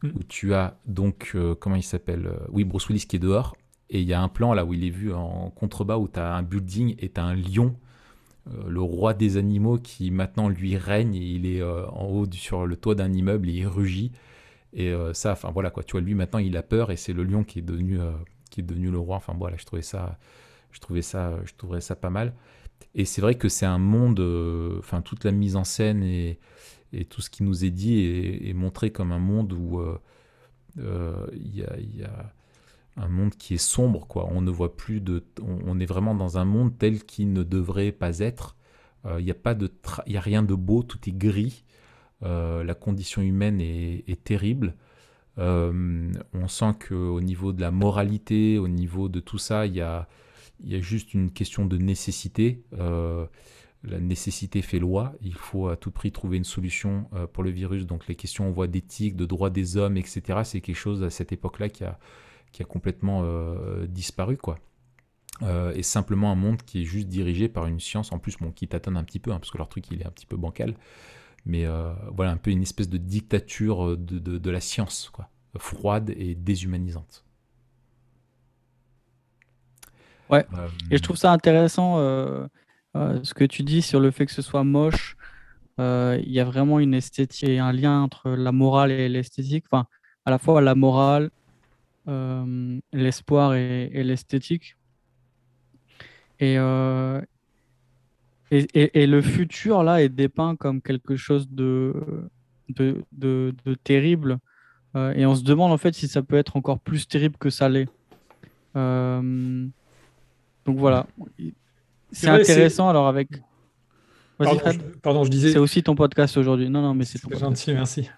Mm. où tu as donc, euh, comment il s'appelle euh, Oui, Bruce Willis qui est dehors. Et il y a un plan là où il est vu en contrebas où tu as un building et tu as un lion, euh, le roi des animaux, qui maintenant lui règne et il est en haut sur le toit d'un immeuble et il rugit. Et ça, enfin voilà quoi, tu vois, lui maintenant il a peur et c'est le lion qui est devenu, qui est devenu le roi. Enfin voilà, je trouvais ça, je trouvais ça, je trouverais ça pas mal. Et c'est vrai que c'est un monde, enfin toute la mise en scène et et tout ce qui nous est dit est, montré comme un monde où euh, euh, il y, a, un monde qui est sombre, quoi. On ne voit plus de, on, est vraiment dans un monde tel qu'il ne devrait pas être. Euh, il n'y a a rien de beau, tout est gris. la condition humaine est, terrible. on sent qu'au niveau de la moralité, au niveau de tout ça, il y a juste une question de nécessité la nécessité fait loi, il faut à tout prix trouver une solution euh, pour le virus. Donc les questions, on voit d'éthique, de droits des hommes, etc., c'est quelque chose à cette époque-là qui a, qui a complètement euh, disparu. quoi. Euh, et simplement un monde qui est juste dirigé par une science, en plus bon, qui tâtonne un petit peu, hein, parce que leur truc il est un petit peu bancal, mais voilà un peu une espèce de dictature de, de la science, quoi, froide et déshumanisante. Ouais. Et je trouve ça intéressant ce que tu dis sur le fait que ce soit moche. Il y a vraiment une esthétique et un lien entre la morale et l'esthétique. Enfin, à la fois la morale, l'espoir et, l'esthétique. Et, et, le futur, là, est dépeint comme quelque chose de, de, terrible. et on se demande, en fait, si ça peut être encore plus terrible que ça l'est. Donc voilà. C'est intéressant alors avec. Pardon, je, pardon, je disais. C'est aussi ton podcast aujourd'hui. Non, non, mais c'est gentil, merci.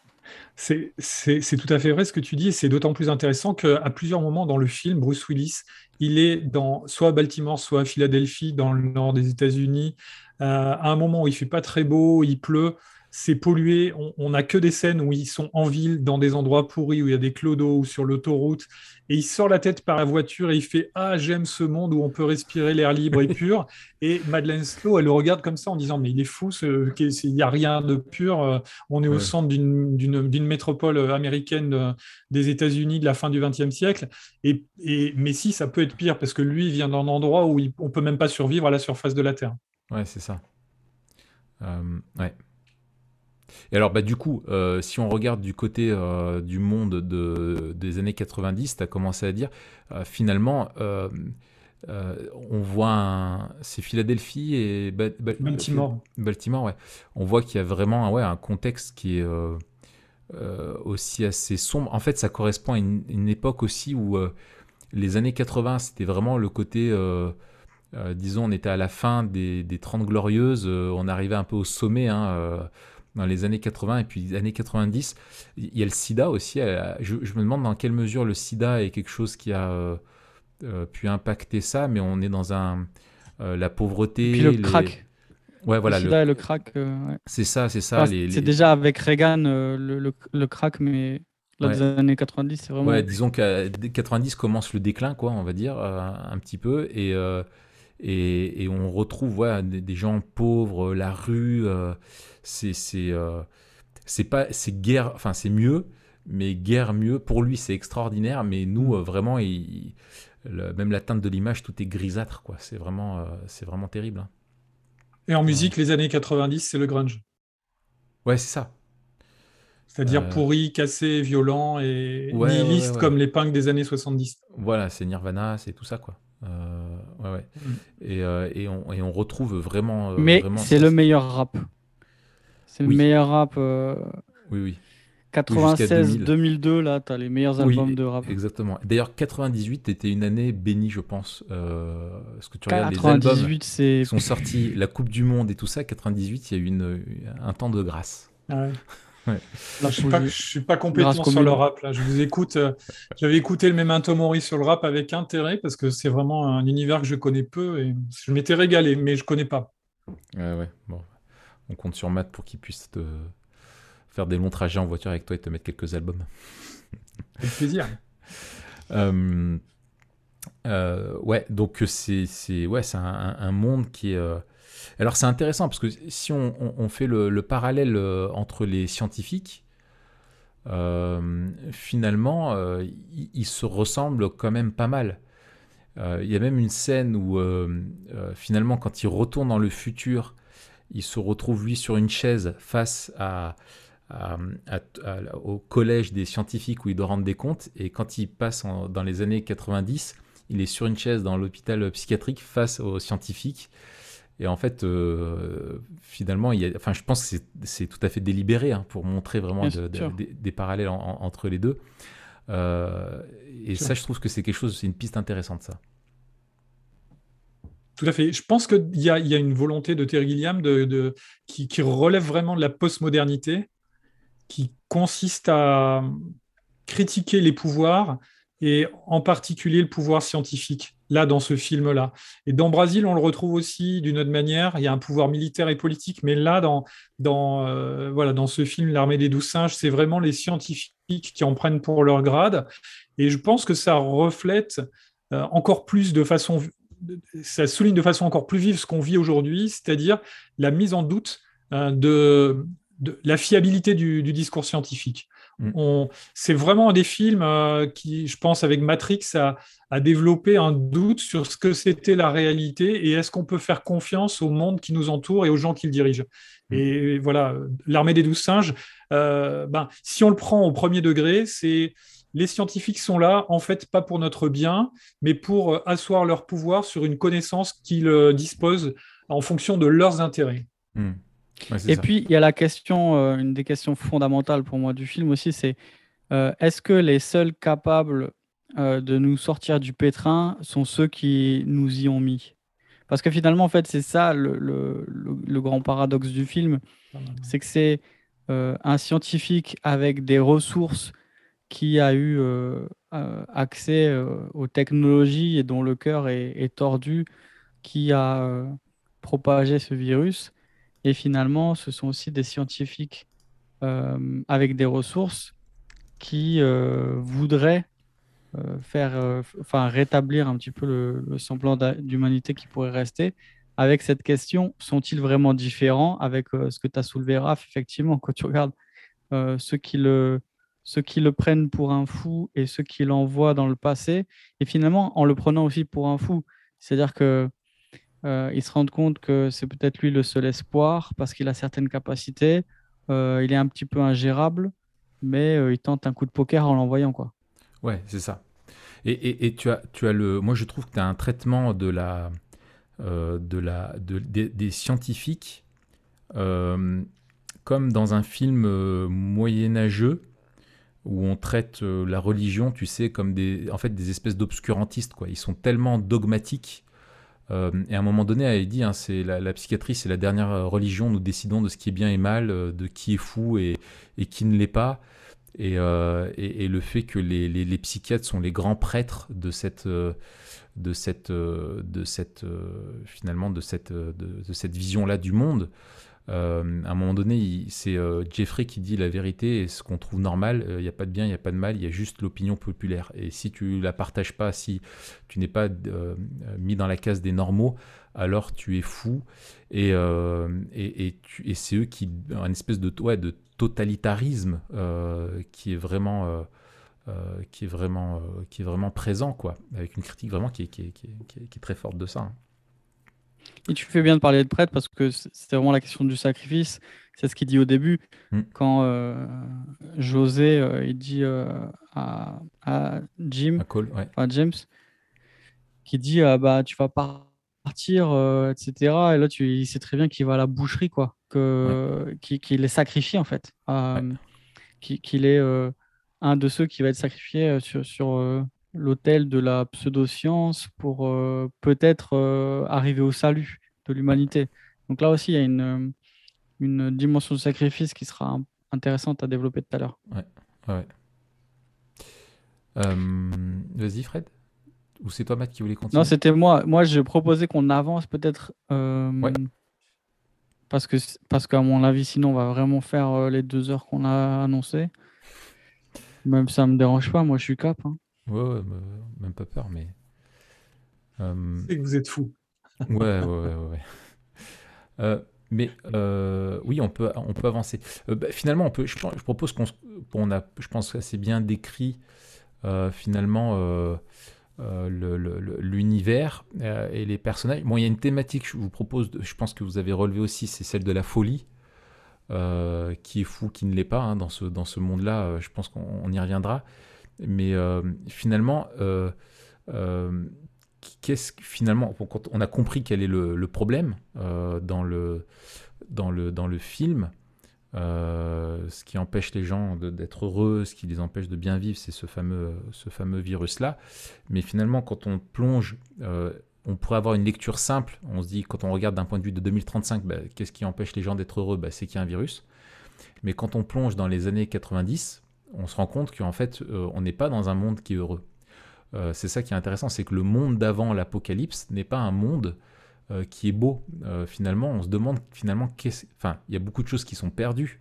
C'est tout à fait vrai ce que tu dis, et c'est d'autant plus intéressant qu'à plusieurs moments dans le film, Bruce Willis, il est dans soit à Baltimore, soit à Philadelphie, dans le nord des États-Unis, euh, à un moment où il fait pas très beau, il pleut, c'est pollué. On n'a que des scènes où ils sont en ville, dans des endroits pourris, où il y a des clodos ou sur l'autoroute. Et il sort la tête par la voiture et il fait Ah, j'aime ce monde où on peut respirer l'air libre et pur. et Madeleine Slow, elle le regarde comme ça en disant Mais il est fou, il n'y a rien de pur. Euh, on est au centre d'une métropole américaine euh, des États-Unis de la fin du XXe siècle. Et, mais si, ça peut être pire parce que lui, il vient d'un endroit où on ne peut même pas survivre à la surface de la Terre. Ouais, c'est ça. Euh, ouais. Et alors, bah, du coup, euh, si on regarde du côté euh, du monde de, des années 90, tu as commencé à dire, euh, finalement, on voit c'est Philadelphie et Baltimore. Baltimore, ouais. On voit qu'il y a vraiment ouais, un contexte qui est aussi assez sombre. En fait, ça correspond à une, époque aussi où les années 80, c'était vraiment le côté. disons, on était à la fin des, des 30 glorieuses, on arrivait un peu au sommet. Hein, dans les années 80 et puis les années 90. Il y a le sida aussi. Je, me demande dans quelle mesure le sida est quelque chose qui a euh, euh, pu impacter ça, mais on est dans un euh, la pauvreté. Puis le crack. Ouais, voilà. Le sida et le crack. C'est ça, c'est ça. c'est déjà avec Reagan le, le, crack, mais Là, les années 90, c'est vraiment. Ouais, disons que 90 commence le déclin, quoi, on va dire, un petit peu. Et, et, et, on retrouve ouais, des, gens pauvres, la rue c'est c'est euh, c'est pas c'est guerre enfin c'est mieux mais guerre mieux pour lui c'est extraordinaire mais nous euh, vraiment il, même la teinte de l'image tout est grisâtre quoi c'est vraiment euh, c'est vraiment terrible hein. et en musique les années 90 c'est le grunge ouais c'est ça c'est-à-dire pourri, cassé, violent et nihiliste comme les punks des années 70. Voilà, c'est Nirvana, c'est tout ça, quoi. ouais, ouais. Mm. Et, et, on, et, on, retrouve vraiment. Mais c'est le meilleur rap. C'est le meilleur rap. Euh, oui, oui. 96, 2002, là, tu as les meilleurs albums de rap. Exactement. D'ailleurs, 98 était une année bénie, je pense. Euh, ce que tu regardes les albums qui sont sortis, la Coupe du Monde et tout ça, 98, il y a eu une, un temps de grâce. Ah ouais. Ouais. je suis pas, suis pas compétent sur le rap. Là. Je vous écoute. Euh, j'avais écouté le Memento Mori sur le rap avec intérêt parce que c'est vraiment un univers que je connais peu et je m'étais régalé, mais je connais pas. Ouais, ouais. Bon, on compte sur Matt pour qu'il puisse te faire des longs trajets en voiture avec toi et te mettre quelques albums. Avec plaisir. Euh, euh, ouais, donc c'est ouais, c'est un, monde qui est. Euh, alors c'est intéressant parce que si on, fait le, parallèle entre les scientifiques, finalement, ils, se ressemblent quand même pas mal. Il y a même une scène où finalement, quand ils retournent dans le futur il se retrouve lui sur une chaise face à, au collège des scientifiques où il doit rendre des comptes. Et quand il passe dans les années 90, il est sur une chaise dans l'hôpital psychiatrique face aux scientifiques. Et en fait, euh, finalement, il y a, enfin, je pense que c'est tout à fait délibéré hein, pour montrer vraiment des parallèles entre les deux. Euh, et ça, je trouve que c'est quelque chose, c'est une piste intéressante, ça. Tout à fait. Je pense qu'il y, a, une volonté de Terry Gilliam qui, relève vraiment de la postmodernité, qui consiste à critiquer les pouvoirs et en particulier le pouvoir scientifique, là, dans ce film-là. Et dans Brésil, on le retrouve aussi d'une autre manière. Il y a un pouvoir militaire et politique, mais là, dans, dans, euh, voilà, dans ce film, L'armée des douze singes, c'est vraiment les scientifiques qui en prennent pour leur grade. Et je pense que ça reflète euh, encore plus de façon ça souligne de façon encore plus vive ce qu'on vit aujourd'hui, c'est-à-dire la mise en doute euh, de, la fiabilité du, discours scientifique. Mm. C'est vraiment des films euh, qui, je pense, avec Matrix, a, a développé un doute sur ce que c'était la réalité et est-ce qu'on peut faire confiance au monde qui nous entoure et aux gens qui le dirigent. Mm. Et voilà, l'armée des douze singes, euh, ben, si on le prend au premier degré, c'est les scientifiques sont là, en fait, pas pour notre bien, mais pour euh, asseoir leur pouvoir sur une connaissance qu'ils disposent en fonction de leurs intérêts. Mm et puis, il y a la question, euh, une des questions fondamentales pour moi du film aussi, c'est euh, est-ce que les seuls capables euh, de nous sortir du pétrin sont ceux qui nous y ont mis? Parce que finalement, en fait, c'est ça le, le, le, grand paradoxe du film, c'est que c'est un scientifique avec des ressources qui a eu accès aux technologies et dont le cœur est, tordu, qui a propagé ce virus et finalement, ce sont aussi des scientifiques euh, avec des ressources qui euh, voudraient euh, faire, enfin, rétablir un petit peu le, semblant d'humanité qui pourrait rester. Avec cette question, sont-ils vraiment différents avec ce que tu as soulevé, Raph Effectivement, quand tu regardes ceux qui le ceux qui le prennent pour un fou et ceux qui l'envoient dans le passé, et finalement en le prenant aussi pour un fou. C'est-à-dire que euh, se rendent compte que c'est peut-être lui le seul espoir parce qu'il a certaines capacités. Euh, il est un petit peu ingérable, mais euh, il tente un coup de poker en l'envoyant. quoi. Ouais, c'est ça. Et, tu, as, tu as le. Moi, je trouve que tu as un traitement de la, de la, de, des, scientifiques comme dans un film moyenâgeux où on traite la religion, tu sais, comme des, en fait, des espèces d'obscurantistes. Ils sont tellement dogmatiques euh, et à un moment donné, elle dit, hein, c'est la, psychiatrie, c'est la dernière euh, religion. Nous décidons de ce qui est bien et mal, euh, de qui est fou et, qui ne l'est pas. Et, le fait que les, les, psychiatres sont les grands prêtres de cette, de cette, de cette finalement de cette, de cette vision-là du monde. Euh, à un moment donné, c'est euh, Jeffrey qui dit la vérité et ce qu'on trouve normal. Il euh, n'y a pas de bien, il n'y a pas de mal, il y a juste l'opinion populaire. Et si tu la partages pas, si tu n'es pas mis dans la case des normaux, alors tu es fou. Et, c'est eux qui, un espèce de, de totalitarisme qui est vraiment. qui est vraiment qui est vraiment présent quoi avec une critique vraiment qui est très forte de ça hein. Et tu fais bien de parler de prêtre parce que c'est vraiment la question du sacrifice. C'est ce qu'il dit au début. Mm. Quand euh, José, euh, il dit euh, à, Jim, à, James, qui dit ah, bah, Tu vas partir, etc. Et là, tu, il sait très bien qu'il va à la boucherie, quoi. Que, qu'il, est sacrifié, en fait. Qu'il, est un de ceux qui va être sacrifié sur, sur l'hôtel de la pseudoscience pour euh, peut-être euh, arriver au salut de l'humanité. Donc là aussi, il y a une, euh, une dimension de sacrifice qui sera intéressante à développer tout à l'heure. Ouais, ouais. Vas-y, Fred. Ou c'est toi, Matt, qui voulait continuer? Non, c'était moi. Moi, je proposais qu'on avance peut-être. Parce que parce qu'à mon avis, sinon, on va vraiment faire les deux heures qu'on a annoncées. Même ça me dérange pas. Moi, je suis cap. Hein. Ouais, même pas peur, mais. Euh... C'est que vous êtes fou. ouais, ouais, ouais. ouais. Euh, mais euh, oui, on peut, on peut avancer. Euh, bah, finalement, on peut, je, je propose qu'on on a, je pense c'est bien décrit finalement l'univers et les personnages. Bon, il y a une thématique que je vous propose, je pense que vous avez relevé aussi, c'est celle de la folie. qui est fou, qui ne l'est pas hein, dans ce, dans ce monde-là, je pense qu'on y reviendra. Mais euh, finalement, euh, euh, qu'est-ce finalement, quand on a compris quel est le, problème dans, le, dans, le, dans le film, ce qui empêche les gens d'être heureux, ce qui les empêche de bien vivre, c'est ce fameux, ce fameux virus-là. Mais finalement, quand on plonge, on pourrait avoir une lecture simple. On se dit, quand on regarde d'un point de vue de 2035, bah, qu'est-ce qui empêche les gens d'être heureux? Bah, C'est qu'il y a un virus. Mais quand on plonge dans les années 90, on se rend compte qu'en fait, euh, on n'est pas dans un monde qui est heureux. Euh, c'est ça qui est intéressant, c'est que le monde d'avant l'apocalypse n'est pas un monde euh, qui est beau. finalement, on se demande finalement Enfin, il y a beaucoup de choses qui sont perdues,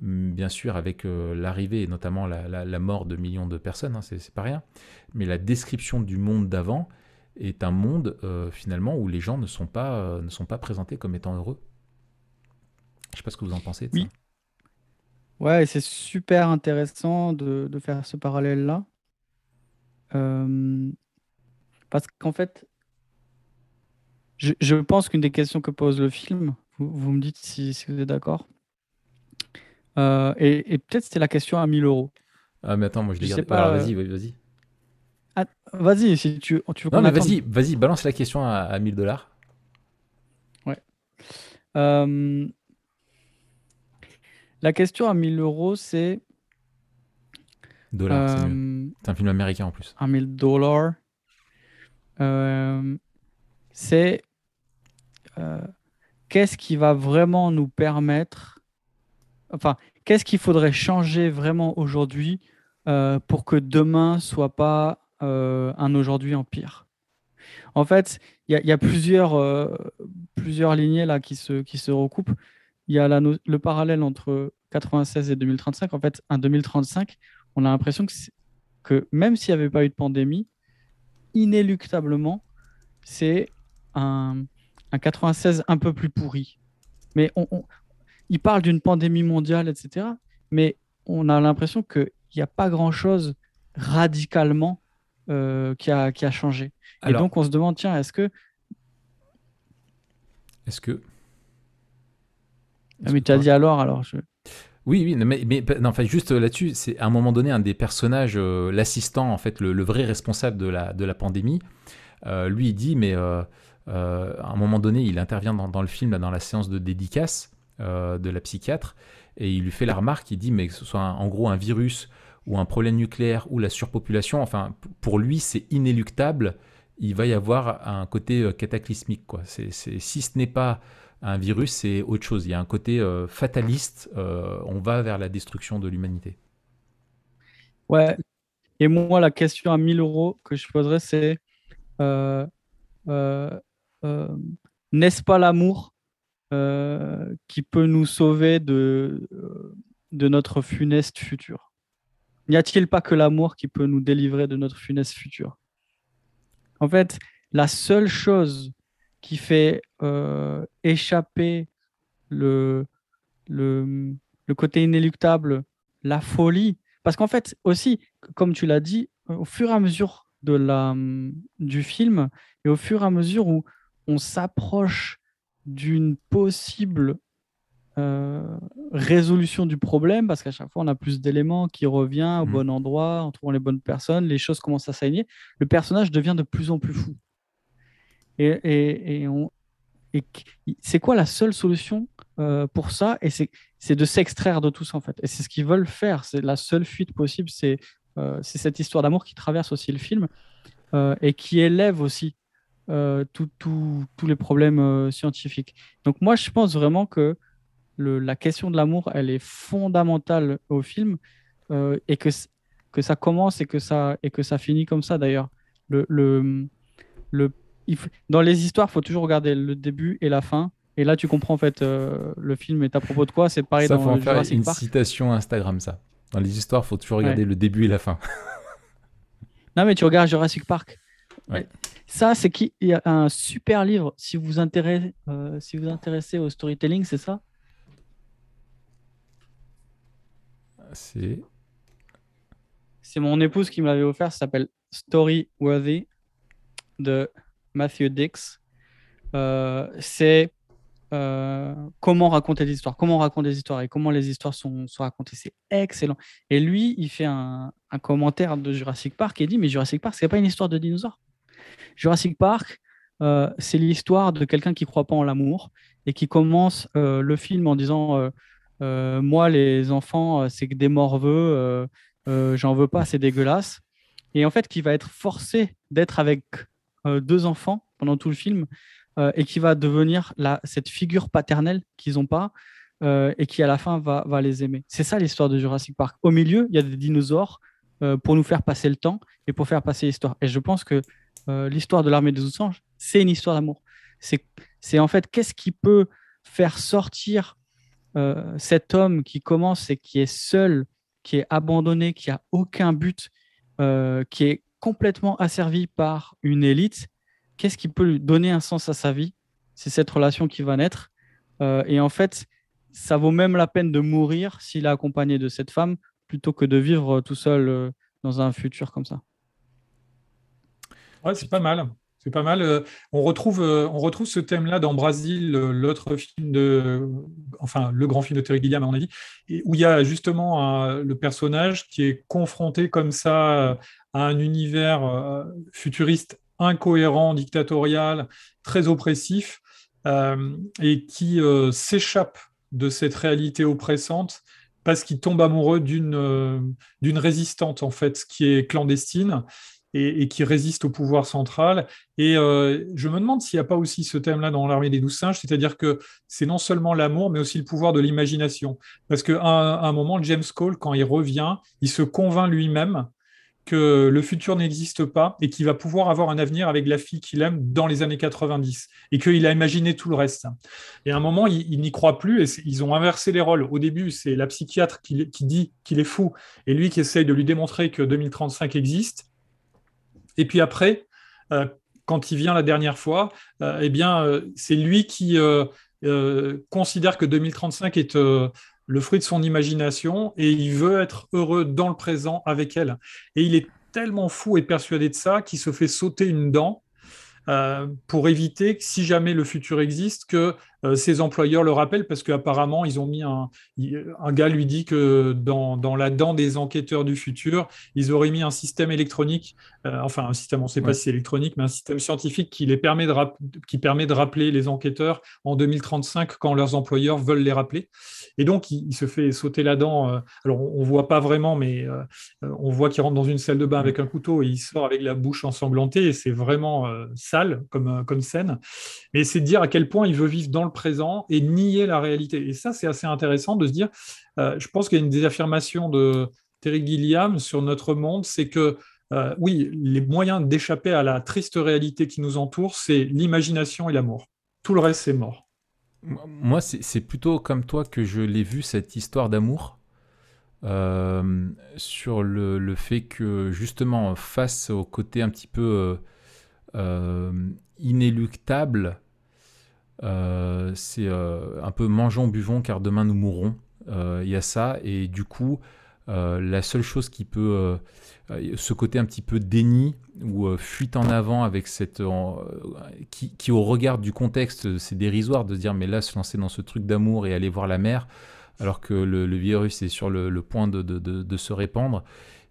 mm, bien sûr, avec l'arrivée et notamment la, mort de millions de personnes, hein, c'est pas rien. Mais la description du monde d'avant est un monde finalement où les gens ne sont pas, ne sont pas présentés comme étant heureux. Je ne sais pas ce que vous en pensez. oui. Ouais, c'est super intéressant de, faire ce parallèle-là. parce qu'en fait, je, pense qu'une des questions que pose le film, vous, me dites si, vous êtes d'accord, euh, et, peut-être c'était la question à 1000 euros. Ah, mais attends, moi je l'ai gardé. Alors vas-y, vas-y. Ah, vas-y, si tu, tu veux Non, mais vas-y, vas-y, balance la question à, à 1000 dollars. Ouais. Euh, la question à 1000 euros, c'est. Dollars, euh, c'est un film américain en plus. À 1000 dollars. c'est euh, qu'est-ce qui va vraiment nous permettre, enfin, qu'est-ce qu'il faudrait changer vraiment aujourd'hui euh, pour que demain soit pas euh, un aujourd'hui en pire? En fait, il y, a plusieurs, plusieurs lignées là qui se, qui se recoupent. Il y a le parallèle entre 96 et 2035. En fait, un 2035, on a l'impression que, que même s'il n'y avait pas eu de pandémie, inéluctablement, c'est un, un 96 un peu plus pourri. Mais on, il parle d'une pandémie mondiale, etc. Mais on a l'impression qu'il n'y a pas grand-chose radicalement euh, qui, a, qui a changé. Et donc on se demande, tiens, est-ce que... Est-ce que... Ah, mais tu as dit alors, alors je... Oui, oui, mais, mais non, enfin, juste là-dessus, c'est à un moment donné un des personnages, euh, l'assistant, en fait, le, vrai responsable de la, de la pandémie, euh, lui, il dit, mais euh, à un moment donné, il intervient dans, le film, dans la séance de dédicace de la psychiatre, et il lui fait la remarque, il dit, mais que ce soit en gros un virus ou un problème nucléaire ou la surpopulation, enfin, pour lui, c'est inéluctable, il va y avoir un côté cataclysmique. Quoi. si ce n'est pas un virus, c'est autre chose. Il y a un côté fataliste, on va vers la destruction de l'humanité. Ouais, et moi, la question à 1000 euros que je poserais, c'est euh, n'est-ce pas l'amour euh, qui peut nous sauver de, euh, de notre funeste futur? N'y a-t-il pas que l'amour qui peut nous délivrer de notre funeste futur? En fait, la seule chose qui fait échapper le, le, le, côté inéluctable, la folie, parce qu'en fait aussi, comme tu l'as dit, au fur et à mesure de la, du film et au fur et à mesure où on s'approche d'une possible euh, résolution du problème, parce qu'à chaque fois, on a plus d'éléments qui revient au mmh. bon endroit, en trouvant les bonnes personnes, les choses commencent à s'aligner, le personnage devient de plus en plus fou. Et, c'est quoi la seule solution euh, pour ça? Et c'est de s'extraire de tout ça, en fait. Et c'est ce qu'ils veulent faire. C'est la seule fuite possible. C'est euh, cette histoire d'amour qui traverse aussi le film et qui élève aussi euh, tous les problèmes euh, scientifiques. Donc moi, je pense vraiment que la question de l'amour, elle est fondamentale au film euh, et que, ça commence et que ça, et que ça finit comme ça d'ailleurs. Le, le, le, dans les histoires, il faut toujours regarder le début et la fin. Et là, tu comprends en fait le film est à propos de quoi. C'est pareil ça, dans faut faire une citation Instagram, ça. Dans les histoires, il faut toujours regarder le début et la fin. non, mais tu regardes Jurassic Park. Ouais. Ça, c'est qu'il y a un super livre, si vous intéressez, euh, si vous intéressez au storytelling, c'est ça? C'est. C'est mon épouse qui me l'avait offert, ça s'appelle Story Worthy de Matthew Dix. Euh, c'est euh, comment raconter des histoires, comment raconter des histoires et comment les histoires sont, sont racontées. C'est excellent. Et lui, il fait un, commentaire de Jurassic Park et dit Mais Jurassic Park, c'est pas une histoire de dinosaures. Jurassic Park, euh, c'est l'histoire de quelqu'un qui croit pas en l'amour et qui commence le film en disant Moi, les enfants, c'est que des morveux, j'en veux pas, c'est dégueulasse. Et en fait, qui va être forcé d'être avec deux enfants pendant tout le film et qui va devenir la, cette figure paternelle qu'ils n'ont pas. et qui à la fin va, va les aimer. C'est ça l'histoire de Jurassic Park. Au milieu, il y a des dinosaures pour nous faire passer le temps et pour faire passer l'histoire. Et je pense que euh, l'histoire de l'armée des anges, c'est une histoire d'amour. C'est en fait qu'est-ce qui peut faire sortir euh, cet homme qui commence et qui est seul, qui est abandonné, qui a aucun but, euh, qui est complètement asservi par une élite. Qu'est-ce qui peut lui donner un sens à sa vie? C'est cette relation qui va naître. et en fait, ça vaut même la peine de mourir s'il est accompagné de cette femme plutôt que de vivre tout seul dans un futur comme ça. Ouais, c'est pas mal. C'est pas mal. Euh, on retrouve, euh, on retrouve ce thème-là dans Brasil, euh, l'autre film de, enfin le grand film de Terry Gilliam à mon avis, où il y a justement le personnage qui est confronté comme ça à un univers futuriste incohérent, dictatorial, très oppressif, et qui s'échappe de cette réalité oppressante parce qu'il tombe amoureux d'une résistante en fait qui est clandestine et, qui résiste au pouvoir central. Et euh, je me demande s'il n'y a pas aussi ce thème-là dans l'armée des douze singes, c'est-à-dire que c'est non seulement l'amour, mais aussi le pouvoir de l'imagination. Parce qu'à un moment, James Cole, quand il revient, il se convainc lui-même que le futur n'existe pas et qu'il va pouvoir avoir un avenir avec la fille qu'il aime dans les années 90 et qu'il a imaginé tout le reste. Et à un moment, il, n'y croit plus et ils ont inversé les rôles. Au début, c'est la psychiatre qui, qui dit qu'il est fou et lui qui essaye de lui démontrer que 2035 existe. Et puis après, euh, quand il vient la dernière fois, euh, eh bien, euh, c'est lui qui considère que 2035 est le fruit de son imagination et il veut être heureux dans le présent avec elle. Et il est tellement fou et persuadé de ça qu'il se fait sauter une dent pour éviter que si jamais le futur existe, que euh, ses employeurs le rappellent parce qu'apparemment, ils ont mis un. Un gars lui dit que dans, dans, la dent des enquêteurs du futur, ils auraient mis un système électronique, euh, enfin un système, on ne sait pas si c'est électronique, mais un système scientifique qui, les permet de qui permet de rappeler les enquêteurs en 2035 quand leurs employeurs veulent les rappeler. Et donc, il, se fait sauter la dent. Euh, alors, on ne voit pas vraiment, mais on voit qu'il rentre dans une salle de bain avec un couteau et il sort avec la bouche ensanglantée. Et c'est vraiment sale comme, comme scène. Mais c'est de dire à quel point il veut vivre dans le présent et nier la réalité. Et ça, c'est assez intéressant de se dire, euh, je pense qu'il y a une des affirmations de Terry Gilliam sur notre monde, c'est que euh, oui, les moyens d'échapper à la triste réalité qui nous entoure, c'est l'imagination et l'amour. Tout le reste, c'est mort. Moi, c'est plutôt comme toi que je l'ai vu, cette histoire d'amour, euh, sur le, le, fait que justement, face au côté un petit peu inéluctable c'est euh, un peu mangeons, buvons, car demain nous mourrons. Euh, il y a ça, et du coup, la seule chose qui peut, ce côté un petit peu déni ou fuite en avant avec cette, qui, au regard du contexte, c'est dérisoire de dire mais là se lancer dans ce truc d'amour et aller voir la mer, alors que le, virus est sur le, point de, se répandre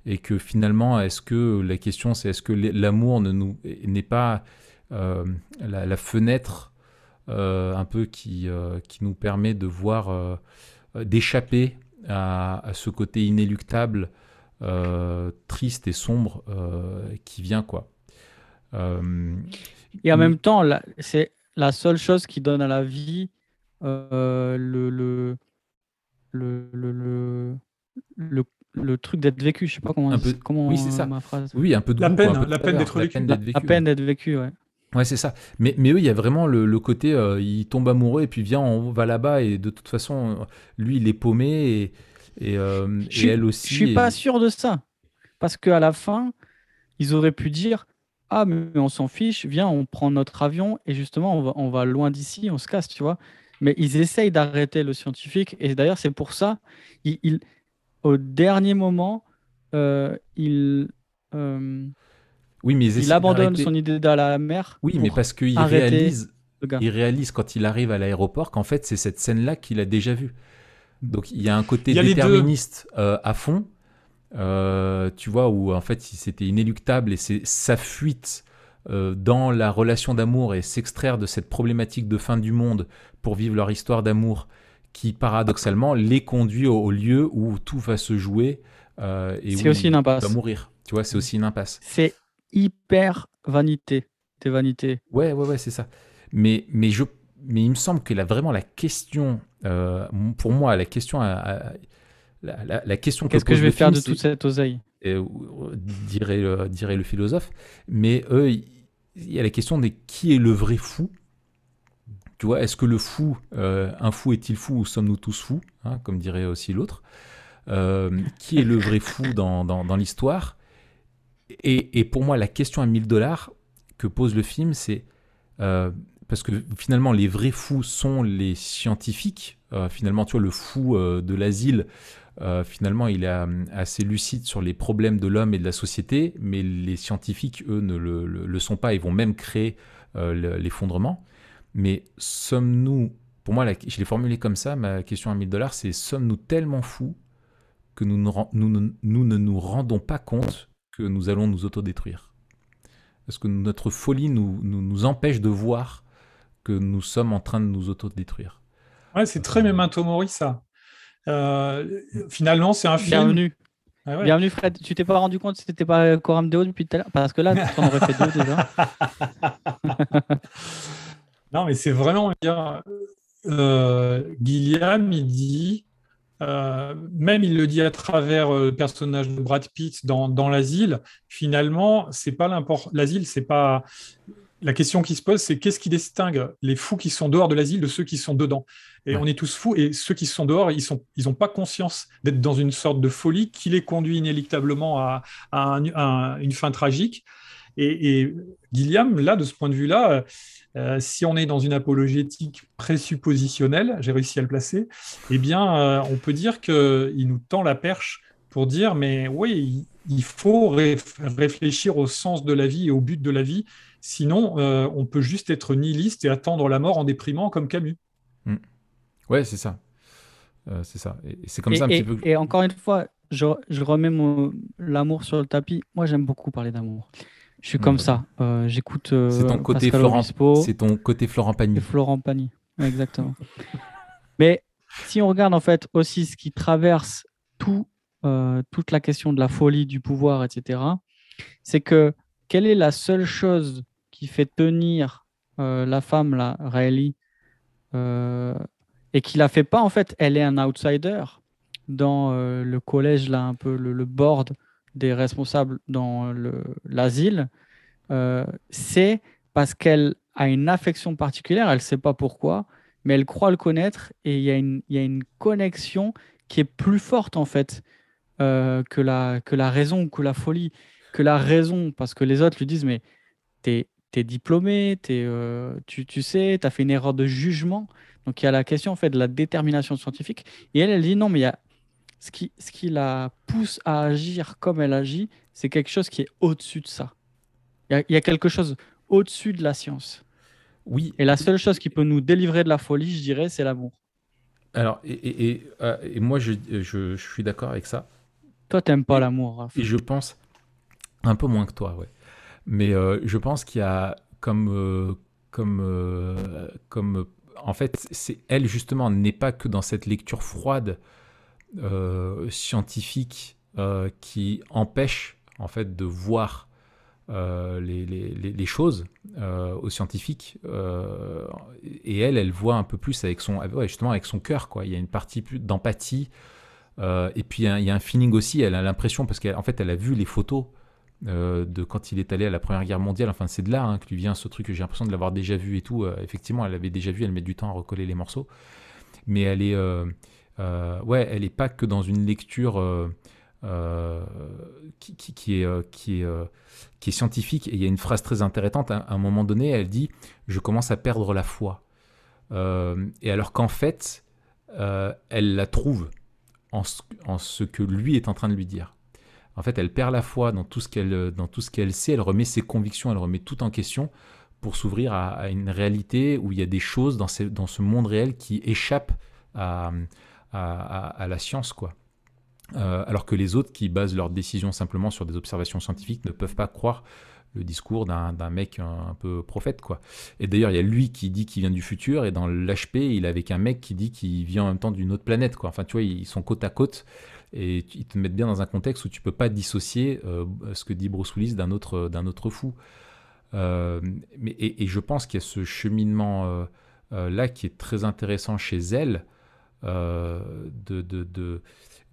et que finalement, est-ce que la question c'est est-ce que l'amour ne nous n'est pas la, fenêtre euh, un peu qui, euh, qui nous permet de voir, euh, d'échapper à, ce côté inéluctable, triste et sombre qui vient, quoi. et en même temps, c'est la seule chose qui donne à la vie le, le, le, le, le, le truc d'être vécu. Je sais pas comment, un peu, comment oui, c'est ça. ma phrase. Oui, un peu de la peine, la peine d'être vécu. La peine d'être vécu, ouais. Ouais, c'est ça. Mais, mais eux, il y a vraiment le, côté, euh, il tombe amoureux et puis vient, on va là-bas et de toute façon, lui, il est paumé et, et, euh, elle aussi. Je suis pas sûr de ça. Parce qu'à la fin, ils auraient pu dire Ah, mais on s'en fiche, viens, on prend notre avion et justement, on va, on va loin d'ici, on se casse, tu vois. Mais ils essayent d'arrêter le scientifique et d'ailleurs, c'est pour ça, il, au dernier moment, euh, il. Oui, mais il abandonne son idée d'aller à la mer. Oui, mais parce qu'il réalise, il réalise quand il arrive à l'aéroport qu'en fait, c'est cette scène-là qu'il a déjà vue. Donc il y a un côté déterministe euh, à fond, euh, tu vois, où en fait c'était inéluctable et c'est sa fuite euh, dans la relation d'amour et s'extraire de cette problématique de fin du monde pour vivre leur histoire d'amour qui paradoxalement les conduit au, lieu où tout va se jouer et où aussi une impasse. va mourir. Tu vois, c'est aussi une impasse. C'est hyper vanité. Des vanités. Ouais, ouais, ouais, c'est ça. Mais, mais, je, mais il me semble que là, vraiment la question, euh, pour moi, la question, la, la, question Qu'est-ce que je vais faire de toute cette oseille? Euh, dirait, le, dirait le philosophe. Mais eux, il y a la question de qui est le vrai fou? Tu vois, est-ce que le fou, euh, un fou est-il fou ou sommes-nous tous fous, hein, comme dirait aussi l'autre Qui est le vrai fou dans, dans, dans l'histoire? Et, pour moi, la question à 1000 dollars que pose le film, c'est euh, parce que finalement, les vrais fous sont les scientifiques finalement, tu vois, le fou de l'asile, finalement, il est assez lucide sur les problèmes de l'homme et de la société, mais les scientifiques, eux, ne le, sont pas, ils vont même créer l'effondrement. Mais sommes-nous, pour moi, je l'ai formulé comme ça, ma question à 1000 dollars, c'est sommes-nous tellement fous que nous ne nous rendons pas compte que nous allons nous autodétruire Est-ce que notre folie nous, nous, empêche de voir que nous sommes en train de nous autodétruire? Ouais, c'est très Memento Mori, ça. Euh, finalement, c'est un film. Bienvenue. Ah Bienvenue Fred, tu t'es pas rendu compte que c'était pas Coram Deo depuis tout à l'heure? Parce que là, tu en aurais fait deux déjà. non, mais c'est vraiment bien. Euh, Gilliam, il dit euh, même il le dit à travers euh, le personnage de Brad Pitt dans, dans l'asile. Finalement, c'est pas. L'asile, c'est pas la question qui se pose, c'est qu'est-ce qui distingue les fous qui sont dehors de l'asile de ceux qui sont dedans? Et on est tous fous, et ceux qui sont dehors, ils n'ont ils pas conscience d'être dans une sorte de folie qui les conduit inéluctablement à, à, une fin tragique. Et, et, Gilliam, là, de ce point de vue-là, euh, si on est dans une apologétique présuppositionnelle, j'ai réussi à le placer, eh bien, euh, on peut dire qu'il nous tend la perche pour dire, mais oui, il faut réfléchir au sens de la vie et au but de la vie, sinon euh, on peut juste être nihiliste et attendre la mort en déprimant comme Camus. Oui, hmm. Ouais, c'est ça. c'est ça. Et, c'est comme ça un petit peu. Et encore une fois, je, je remets l'amour sur le tapis. Moi, j'aime beaucoup parler d'amour. Je suis comme ça. Euh, j'écoute. Euh, c'est ton côté Florent. C'est ton côté Florent Pagny. Florent Pagny, exactement. Mais si on regarde en fait aussi ce qui traverse tout, euh, toute la question de la folie, du pouvoir, etc., c'est que quelle est la seule chose qui fait tenir la femme, la Riley, et qui la fait pas en fait, elle est un outsider dans le collège là, un peu le, le board des responsables dans l'asile, euh, c'est parce qu'elle a une affection particulière, elle ne sait pas pourquoi, mais elle croit le connaître et il y, a une, connexion qui est plus forte en fait euh, que, la, raison, que la folie, que la raison, parce que les autres lui disent mais t'es es diplômé, euh, tu, tu sais, tu as fait une erreur de jugement. Donc il y a la question en fait de la détermination scientifique. Et elle, elle dit non, mais il y a ce qui, ce qui la pousse à agir comme elle agit, c'est quelque chose qui est au-dessus de ça. Il y, a quelque chose au-dessus de la science. Oui. Et la seule chose qui peut nous délivrer de la folie, je dirais, c'est l'amour. Alors, et, et, euh, moi, je, je, suis d'accord avec ça. Toi, t'aimes pas l'amour. Et je pense, un peu moins que toi, ouais. Mais euh, je pense qu'il y a comme, euh, comme, comme, en fait, c'est elle justement n'est pas que dans cette lecture froide scientifique euh, qui empêche en fait de voir euh, les, les, les, choses aux scientifiques et elle elle voit un peu plus avec son justement avec son cœur quoi il y a une partie plus d'empathie et puis il y, a un feeling aussi elle a l'impression parce qu'en fait elle a vu les photos de quand il est allé à la Première Guerre mondiale. Enfin, c'est de là hein, que lui vient ce truc que j'ai l'impression de l'avoir déjà vu et tout. effectivement, elle avait déjà vu, elle met du temps à recoller les morceaux. Mais elle est, euh, ouais, elle n'est pas que dans une lecture euh, euh, qui, qui, est, qui, est, qui est scientifique. Et il y a une phrase très intéressante. À, un moment donné, elle dit Je commence à perdre la foi. et alors qu'en fait, elle la trouve en ce, en ce, que lui est en train de lui dire. En fait, elle perd la foi dans tout ce qu'elle dans sait. Elle remet ses convictions, elle remet tout en question pour s'ouvrir à, une réalité où il y a des choses dans, dans ce monde réel qui échappent à, à, la science, quoi. Euh, alors que les autres qui basent leurs décisions simplement sur des observations scientifiques ne peuvent pas croire le discours d'un mec un, peu prophète, quoi. Et d'ailleurs, il y a lui qui dit qu'il vient du futur, et dans l'HP, il est avec un mec qui dit qu'il vient en même temps d'une autre planète, quoi. Enfin, tu vois, ils sont côte à côte, et ils te mettent bien dans un contexte où tu peux pas dissocier euh, ce que dit Bruce Willis d'un autre, autre fou. Euh, mais, et, et, je pense qu'il y a ce cheminement là qui est très intéressant chez elle, euh, de,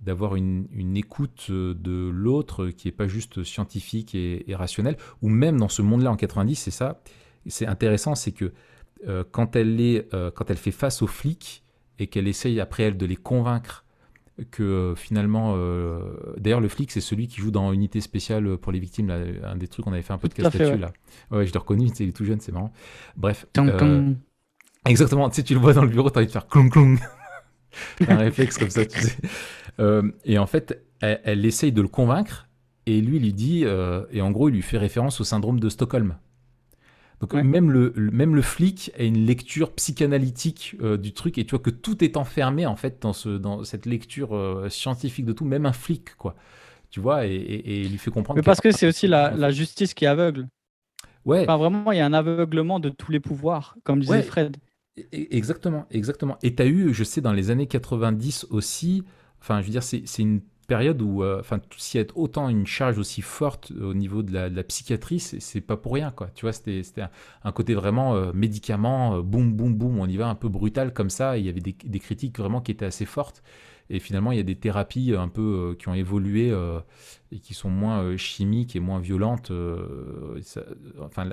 d'avoir une, une, écoute de l'autre qui n'est pas juste scientifique et, rationnelle, ou même dans ce monde-là en 90, c'est ça, c'est intéressant, c'est que euh, quand, elle est, euh, quand elle fait face aux flics et qu'elle essaye après elle de les convaincre que finalement, d'ailleurs le flic c'est celui qui joue dans Unité spéciale pour les victimes, un des trucs on avait fait un peu de casse là-dessus là. Ouais, je l'ai reconnu, il est tout jeune, c'est marrant. Bref. Exactement, tu sais, tu le vois dans le bureau, tu as envie de faire clong clong. un réflexe comme ça, tu sais. et en fait, elle, essaye de le convaincre, et lui lui dit, et en gros, il lui fait référence au syndrome de Stockholm. Donc même, le, même le flic a une lecture psychanalytique du truc, et tu vois que tout est enfermé en fait dans, ce, dans cette lecture scientifique de tout, même un flic, quoi tu vois, et, il lui fait comprendre. Mais parce que c'est aussi la, justice qui est aveugle. Ouais. Enfin, vraiment, il y a un aveuglement de tous les pouvoirs, comme disait Fred. E, e, exactement, exactement. Et tu as eu, je sais, dans les années 90 aussi, enfin, je veux dire, c'est une période où, euh, enfin, s'il y a autant une charge aussi forte au niveau de la, de la psychiatrie, c'est pas pour rien, quoi. Tu vois, c'était un, côté vraiment euh, médicament, euh, boum, boum, boum, on y va un peu brutal comme ça. il y avait des critiques vraiment qui étaient assez fortes. Et finalement, il y a des thérapies un peu euh, qui ont évolué euh, et qui sont moins euh, chimiques et moins violentes. enfin,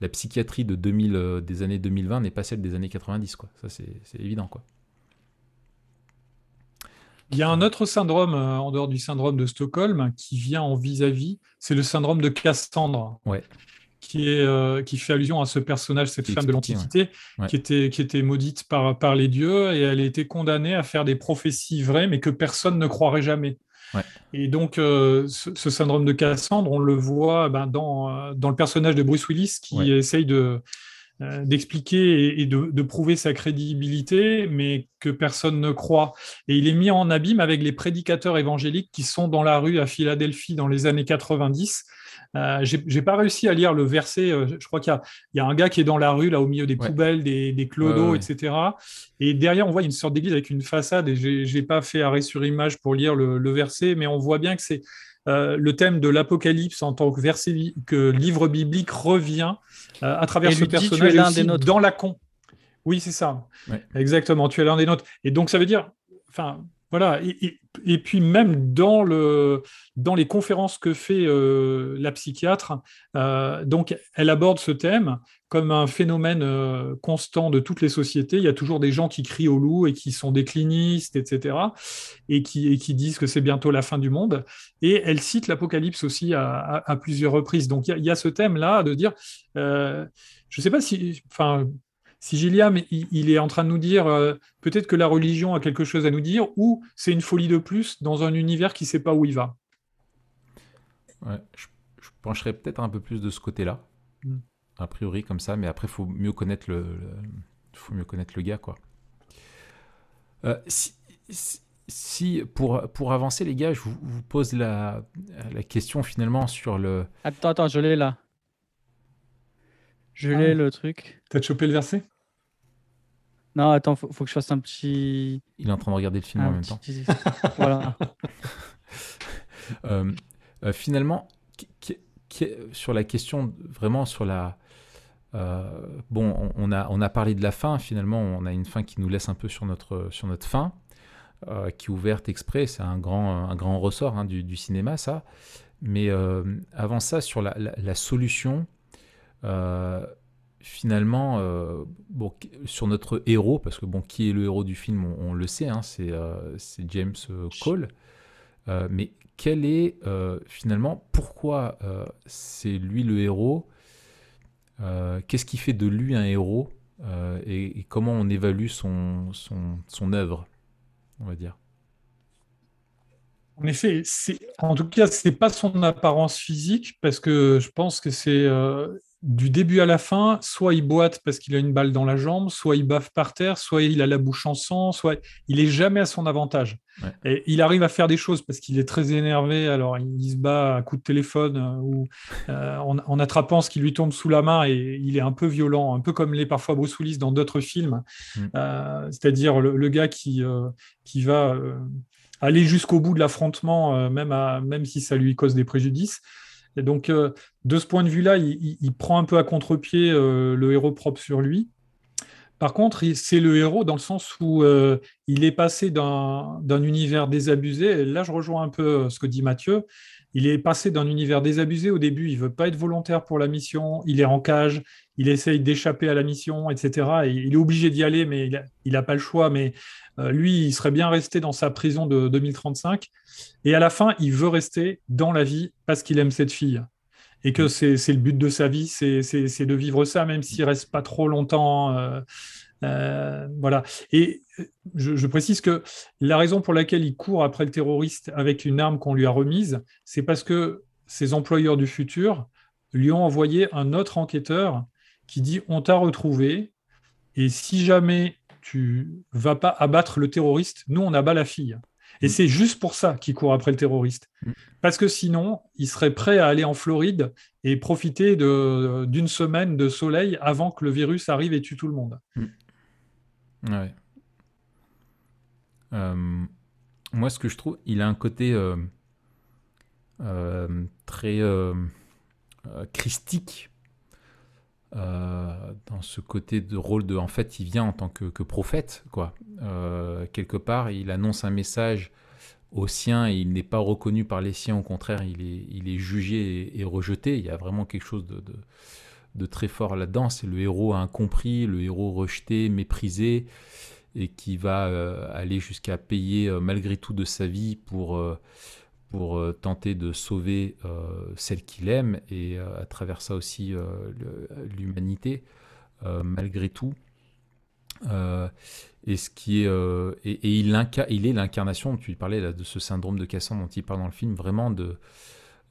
la, psychiatrie de 2000, des années 2020 n'est pas celle des années 90, quoi. Ça, c'est évident, quoi. Il y a un autre syndrome, en dehors du syndrome de Stockholm, qui vient en vis-à-vis, c'est le syndrome de Cassandre. Ouais qui, est, euh, qui fait allusion à ce personnage, cette femme de l'Antiquité, qui, était, qui était maudite par, par les dieux, et elle a été condamnée à faire des prophéties vraies, mais que personne ne croirait jamais. Et donc, euh, ce, syndrome de Cassandre, on le voit ben, dans, euh, dans le personnage de Bruce Willis qui essaye de, d'expliquer et, de, de, prouver sa crédibilité, mais que personne ne croit. Et il est mis en abîme avec les prédicateurs évangéliques qui sont dans la rue à Philadelphie dans les années 90 euh, j'ai pas réussi à lire le verset. Euh, je crois qu'il y, a un gars qui est dans la rue, là, au milieu des poubelles, des, des clodos, etc. Et derrière, on voit une sorte d'église avec une façade. Et je n'ai pas fait arrêt sur image pour lire le, verset, mais on voit bien que c'est euh, le thème de l'Apocalypse en tant que verset, que livre biblique revient à travers ce personnage aussi dans la con. Oui, c'est ça. Exactement. Tu es l'un des nôtres. Et donc, ça veut dire, enfin, voilà, et, puis même dans, le, dans les conférences que fait euh, la psychiatre, euh, donc elle aborde ce thème comme un phénomène euh, constant de toutes les sociétés. Il y a toujours des gens qui crient au loup et qui sont déclinistes, etc., et qui, qui disent que c'est bientôt la fin du monde. Et elle cite l'Apocalypse aussi à, plusieurs reprises. Donc il y, a, ce thème-là de dire, je ne sais pas si, enfin, si Gilliam il, est en train de nous dire euh, peut-être que la religion a quelque chose à nous dire, ou c'est une folie de plus dans un univers qui ne sait pas où il va. je, pencherais peut-être un peu plus de ce côté-là, hmm. a priori comme ça, mais après il faut mieux connaître le, faut mieux connaître le gars quoi. Euh, si, pour, pour avancer les gars, je vous, pose la, la question finalement sur le. Attends attends, je l'ai là. Je l'ai ah. le truc. T'as chopé le verset? Non, attends, faut, faut que je fasse un petit. Il est en train de regarder le film en même temps. voilà. Euh, euh, finalement, sur la question, vraiment sur la. Euh, bon, on, a, on a parlé de la fin, finalement, on a une fin qui nous laisse un peu sur notre, sur notre fin, qui est ouverte exprès, c'est un grand, un grand ressort hein, du, cinéma, ça. Mais avant ça, sur la, la, la solution, finalement, euh, bon, sur notre héros, parce que bon, qui est le héros du film, on, le sait, hein, euh, c'est James euh, Cole. mais quel est finalement, pourquoi c'est lui le héros Qu'est-ce qui fait de lui un héros et, comment on évalue son, son, son œuvre, on va dire? En effet, en tout cas, c'est pas son apparence physique parce que je pense que c'est du début à la fin, soit il boite parce qu'il a une balle dans la jambe, soit il baffe par terre, soit il a la bouche en sang, soit il est jamais à son avantage. Et il arrive à faire des choses parce qu'il est très énervé, alors il se bat à coup de téléphone euh, ou euh, en, attrapant ce qui lui tombe sous la main et il est un peu violent, un peu comme l'est parfois Bruce Willis dans d'autres films, mm. euh, c'est-à-dire le, gars qui, qui va aller jusqu'au bout de l'affrontement, même, même si ça lui cause des préjudices. Et donc, euh, de ce point de vue-là, il, prend un peu à contre-pied euh, le héros propre sur lui. Par contre, c'est le héros dans le sens où euh, il est passé d'un univers désabusé. Et là, je rejoins un peu ce que dit Mathieu. Il est passé d'un univers désabusé au début. Il veut pas être volontaire pour la mission. Il est en cage. Il essaye d'échapper à la mission, etc. Et il est obligé d'y aller, mais il n'a pas le choix. Mais lui, il serait bien resté dans sa prison de 2035. Et à la fin, il veut rester dans la vie parce qu'il aime cette fille. Et que mm. c'est le but de sa vie, c'est de vivre ça, même s'il reste pas trop longtemps euh, voilà. Et je, précise que la raison pour laquelle il court après le terroriste avec une arme qu'on lui a remise, c'est parce que ses employeurs du futur lui ont envoyé un autre enquêteur qui dit on t'a retrouvé et si jamais tu vas pas abattre le terroriste, nous on abat la fille. Et mm. c'est juste pour ça qu'il court après le terroriste. Mm. Parce que sinon, il serait prêt à aller en Floride et profiter d'une semaine de soleil avant que le virus arrive et tue tout le monde. Mm. Euh, moi, ce que je trouve, il a un côté euh, euh, très christique dans ce côté de rôle de. En fait, il vient en tant que, prophète, quoi. quelque part, il annonce un message aux siens et il n'est pas reconnu par les siens. Au contraire, il est, il est jugé et, rejeté. Il y a vraiment quelque chose de, de très fort là-dedans. C'est le héros incompris, le héros rejeté, méprisé et qui va euh, aller jusqu'à payer euh, malgré tout de sa vie pour, euh, pour tenter de sauver celle qu'il aime et à travers ça aussi l'humanité malgré tout. et ce qui est et, il, il est l'incarnation tu parlais là, de ce syndrome de Cassandre dont il parle dans le film vraiment de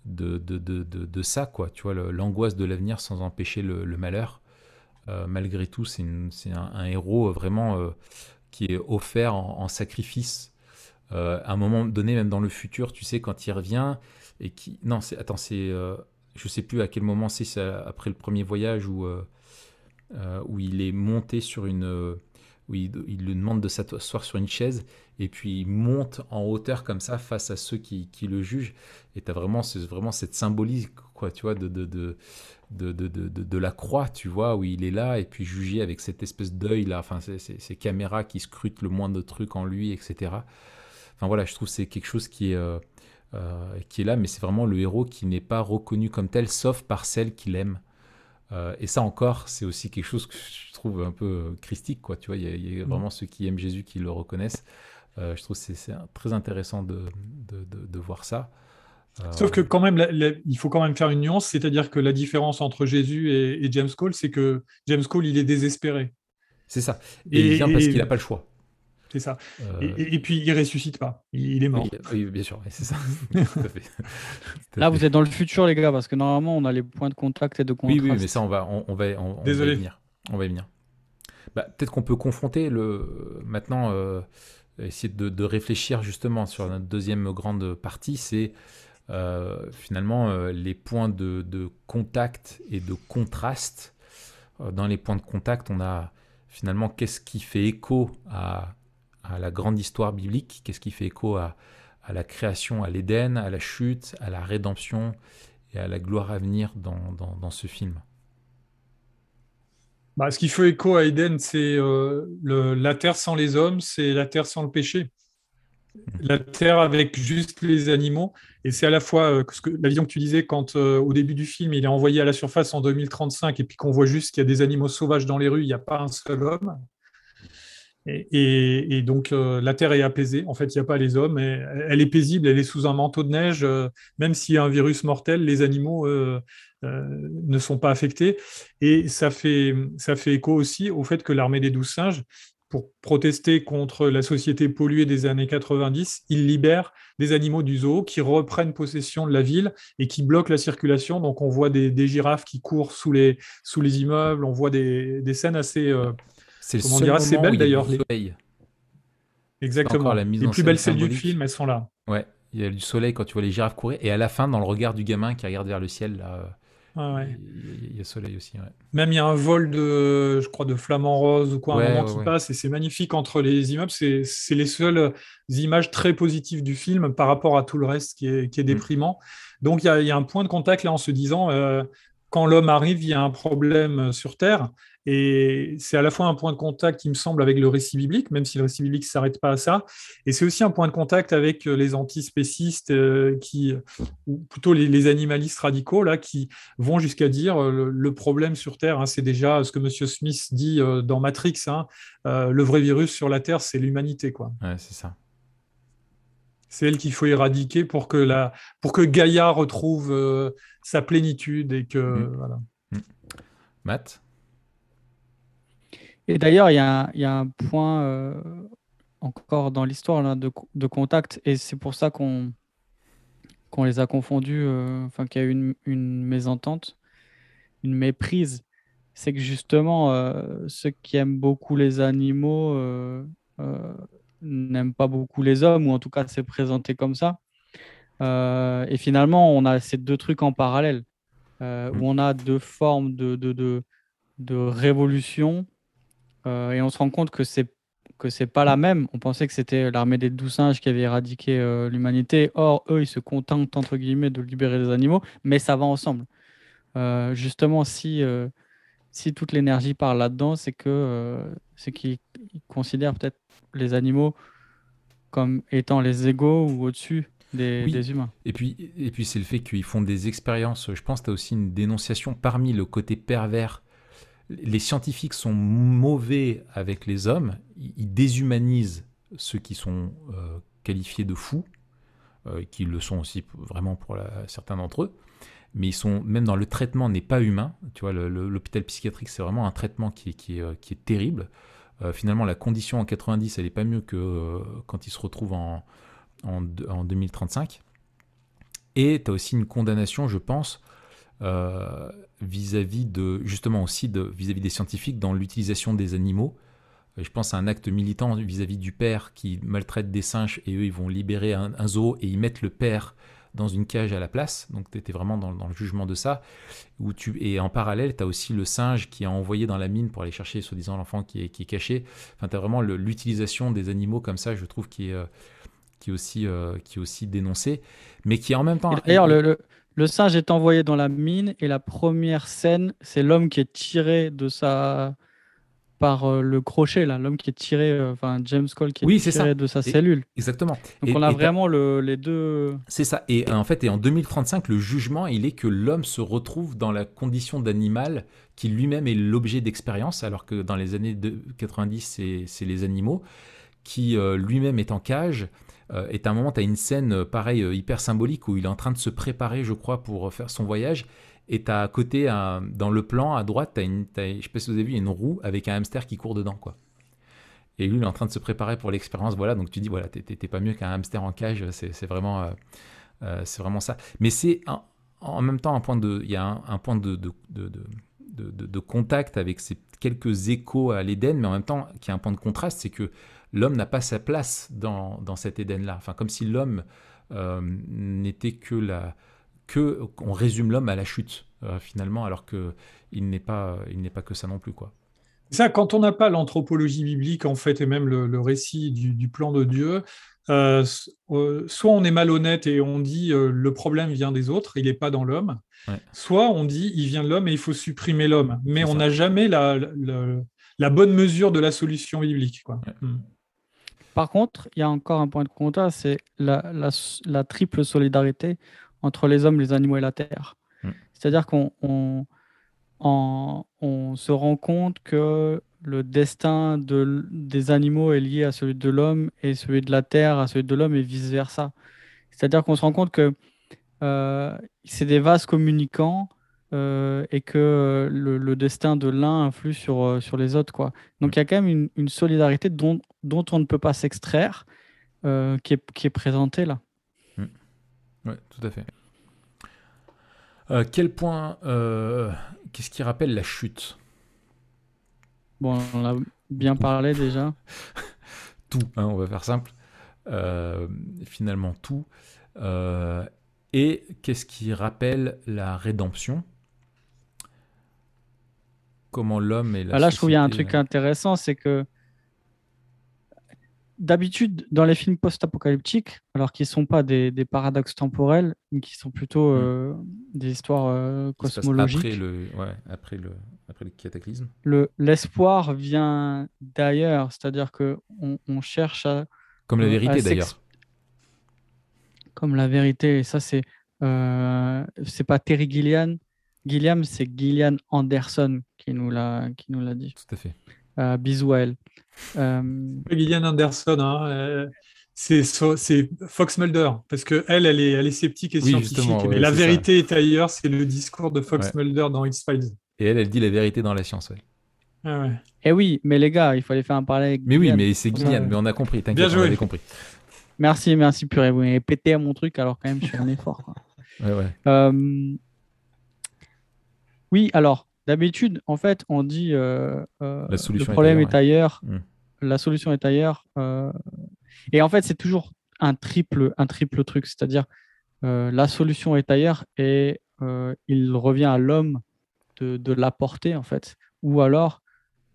de, de, de, de ça quoi tu vois l'angoisse de l'avenir sans empêcher le, malheur malgré tout c'est un, un, héros vraiment qui est offert en, sacrifice euh, à un moment donné, même dans le futur, tu sais, quand il revient et qui. Non. Attends, c'est. Euh, je sais plus à quel moment c'est, après le premier voyage où, euh, où il est monté sur une. Où il, lui demande de s'asseoir sur une chaise et puis il monte en hauteur comme ça face à ceux qui, le jugent. Et tu as vraiment, vraiment cette symbolique, quoi, tu vois, de, de, de de, de, de, la croix, tu vois, où il est là, et puis jugé avec cette espèce d'œil là, enfin, ces, caméras qui scrutent le moindre truc en lui, etc. Enfin voilà, je trouve que c'est quelque chose qui est, euh, euh, qui est là, mais c'est vraiment le héros qui n'est pas reconnu comme tel, sauf par celle qu'il aime. Euh, et ça encore, c'est aussi quelque chose que trouve un peu christique, quoi. Tu vois, il y, a, mm. vraiment ceux qui aiment Jésus qui le reconnaissent. je trouve que c'est très intéressant de, de, de voir ça. Euh, Sauf que quand même, il faut quand même faire une nuance, c'est-à-dire que la différence entre Jésus et, James Cole, c'est que James Cole, il est désespéré. C'est ça. Et, il vient parce qu'il n'a pas le choix. C'est ça. Euh, et, puis il ressuscite pas. Il, est mort. Oui, bien sûr, c'est ça. Là, vous êtes dans le futur, les gars, parce que normalement, on a les points de contact et de contraste. Oui, oui, mais ça, on va, on, va, on, Désolé. va y venir. On va y venir. Bah, peut-être qu'on peut confronter le maintenant, euh, essayer de, réfléchir justement sur notre deuxième grande partie, c'est euh, finalement euh, les points de, contact et de contraste. Dans les points de contact, on a finalement qu'est-ce qui fait écho à, la grande histoire biblique, qu'est-ce qui fait écho à, la création, à l'Éden, à la chute, à la rédemption et à la gloire à venir dans, ce film. Bah, ce qui fait écho à Éden, c'est la terre sans les hommes, c'est la terre sans le péché la Terre avec juste les animaux. Et c'est à la fois euh, la vision que tu disais quand euh, au début du film, il est envoyé à la surface en 2035 et puis qu'on voit juste qu'il y a des animaux sauvages dans les rues, il n'y a pas un seul homme. Et, donc euh, la Terre est apaisée. En fait, il n'y a pas les hommes. elle est paisible, elle est sous un manteau de neige. même s'il y a un virus mortel, les animaux ne sont pas affectés. Et ça fait, ça fait écho aussi au fait que l'armée des douze singes pour protester contre la société polluée des années 90, ils libèrent des animaux du zoo qui reprennent possession de la ville et qui bloquent la circulation. Donc on voit des, girafes qui courent sous les, sous les immeubles, on voit des, scènes assez, euh, comment dire, assez belles d'ailleurs. Exactement. les plus belles scènes du film, elles sont là. Ouais, il y a du soleil quand tu vois les girafes courir et à la fin dans le regard du gamin qui regarde vers le ciel là, il y a soleil aussi. Même il y a un vol de, je crois, de flamants roses ou quoi, un moment qui passe et c'est magnifique entre les immeubles. C'est les seules images très positives du film par rapport à tout le reste qui est, qui est mm. déprimant. Donc il y, a, il y, a, un point de contact là en se disant, euh, quand l'homme arrive, il y a un problème sur Terre. Et c'est à la fois un point de contact qui me semble avec le récit biblique, même si le récit biblique ne s'arrête pas à ça. Et c'est aussi un point de contact avec euh, les antispécistes, euh, qui, ou plutôt les, animalistes radicaux, là, qui vont jusqu'à dire euh, le, problème sur Terre, hein, c'est déjà ce que M. Smith dit dans Matrix, hein, le vrai virus sur la Terre, c'est l'humanité. quoi. c'est ça. C'est elle qu'il faut éradiquer pour que, la, pour que Gaïa retrouve sa plénitude et que. Mm. Voilà. Mm. Matt? Et d'ailleurs, il y, a un point encore dans l'histoire de, contact, et c'est pour ça qu'on les a confondus, enfin qu'il y a eu une, mésentente, une méprise. C'est que justement, ceux qui aiment beaucoup les animaux n'aiment pas beaucoup les hommes, ou en tout cas c'est présenté comme ça. Euh, et finalement, on a ces deux trucs en parallèle, euh, où on a deux formes de révolution, euh, et on se rend compte que c'est que c'est pas la même. On pensait que c'était l'armée des douze singes qui avait éradiqué l'humanité. Or, eux, ils se contentent entre guillemets de libérer les animaux, mais ça va ensemble. justement, si si toute l'énergie part là-dedans, c'est que c'est qu'ils considèrent peut-être les animaux comme étant les égaux ou au-dessus des, humains. Et puis, et puis c'est le fait qu'ils font des expériences. Je pense que tu as aussi une dénonciation parmi le côté pervers. Les scientifiques sont mauvais avec les hommes. Ils déshumanisent ceux qui sont euh, qualifiés de fous, euh, qui le sont aussi vraiment pour certains d'entre eux. Mais ils sont, même dans le traitement, n'est pas humain. Tu vois, l'hôpital psychiatrique, c'est vraiment un traitement qui est, euh, terrible. finalement, la condition en 90, elle n'est pas mieux que quand ils se retrouvent en, en, 2035. Et tu as aussi une condamnation, je pense, euh, vis-à-vis de, justement aussi vis-à-vis des scientifiques dans l'utilisation des animaux. Je pense à un acte militant vis-à-vis du père qui maltraite des singes et eux ils vont libérer un, zoo et ils mettent le père dans une cage à la place. Donc tu étais vraiment dans, le jugement de ça. Où tu, et en parallèle, tu as aussi le singe qui est envoyé dans la mine pour aller chercher soi-disant l'enfant qui est, qui est caché. Enfin, tu as vraiment l'utilisation des animaux comme ça, je trouve, qui est, euh, qui est aussi, euh, qui est aussi dénoncé, mais qui en même temps. D'ailleurs, le, le, singe est envoyé dans la mine et la première scène, c'est l'homme qui est tiré de sa par euh, le crochet là, l'homme qui est tiré, euh, enfin James Cole qui est tiré de sa cellule. Exactement. Donc on a vraiment le, les deux. C'est ça. Et en fait, et en 2035, le jugement, il est que l'homme se retrouve dans la condition d'animal qui lui-même est l'objet d'expérience, alors que dans les années 90, c'est les animaux, qui lui-même est en cage euh, et à un moment, tu as une scène, euh, pareil, euh, hyper symbolique, où il est en train de se préparer, je crois, pour faire son voyage. Et as à côté, dans le plan, à droite, as une, je sais pas si vous avez vu, une roue avec un hamster qui court dedans, quoi. Et lui, il est en train de se préparer pour l'expérience, voilà. Donc tu dis, voilà, t'es pas mieux qu'un hamster en cage, c'est vraiment, vraiment ça. Mais c'est en même temps un point de, y a un, point de, de, de, de, contact avec ces quelques échos à l'Éden, mais en même temps, qui a un point de contraste, c'est que l'homme n'a pas sa place dans, dans cet Éden-là. Enfin, comme si l'homme euh, n'était que la que on résume l'homme à la chute euh, finalement, alors que il n'est pas il n'est pas que ça non plus quoi. Ça, quand on n'a pas l'anthropologie biblique en fait et même le, récit du, plan de Dieu, euh, soit on est malhonnête et on dit le problème vient des autres, il n'est pas dans l'homme, soit on dit il vient de l'homme et il faut supprimer l'homme, mais on n'a jamais la, la, bonne mesure de la solution biblique. Quoi. Hmm. Par contre, il y a encore un point de contact, c'est la, triple solidarité entre les hommes, les animaux et la terre. Mm. C'est-à-dire qu'on on, se rend compte que le destin de, des animaux est lié à celui de l'homme et celui de la terre à celui de l'homme et vice-versa. C'est-à-dire qu'on se rend compte que euh, c'est des vases communicants euh, et que le, destin de l'un influe sur, euh, sur les autres. Quoi. Donc il y a quand même une, solidarité dont, dont on ne peut pas s'extraire euh, qui, est, qui est présentée là. Mmh. Oui, tout à fait. quel point, qu'est-ce qui rappelle la chute? Bon, on a bien parlé déjà. tout, hein, on va faire simple. finalement, tout. et qu'est-ce qui rappelle la rédemption? Comment l'homme et la ah, Là, je trouve qu'il y a un truc intéressant, c'est que d'habitude, dans les films post-apocalyptiques, alors qu'ils ne sont pas des, paradoxes temporels, mais qui sont plutôt mm. euh, des histoires euh, cosmologiques. Après le, après, le, après le cataclysme. L'espoir vient d'ailleurs, c'est-à-dire qu'on on cherche à. Comme la vérité d'ailleurs. Comme la vérité, et ça, c'est. Euh, c'est pas Terry Gilliam, Gilliam, c'est Gillian Anderson qui nous l'a qui nous l'a dit. Tout à fait. Euh, bisous à elle. Euh... Gillian Anderson, hein, euh, c'est Fox Mulder parce que elle, elle est, elle est sceptique et scientifique. mais la vérité est ailleurs. C'est le discours de Fox Mulder dans X Files. Et elle, elle dit la vérité dans la science. Ah Eh oui, mais les gars, il fallait faire un parallèle avec Mais oui, mais c'est Guyane, mais on a compris, t'inquiète, on avait compris. Merci, merci purée, vous m'avez pété à mon truc alors quand même je suis un effort. Quoi. Ouais, ouais. Euh, oui, alors, d'habitude, en fait, on dit euh, euh, le problème est ailleurs, hmm. la solution est ailleurs. et en fait, c'est toujours un triple, un triple truc, c'est-à-dire la solution est ailleurs et il revient à l'homme de, de l'apporter, en fait, ou alors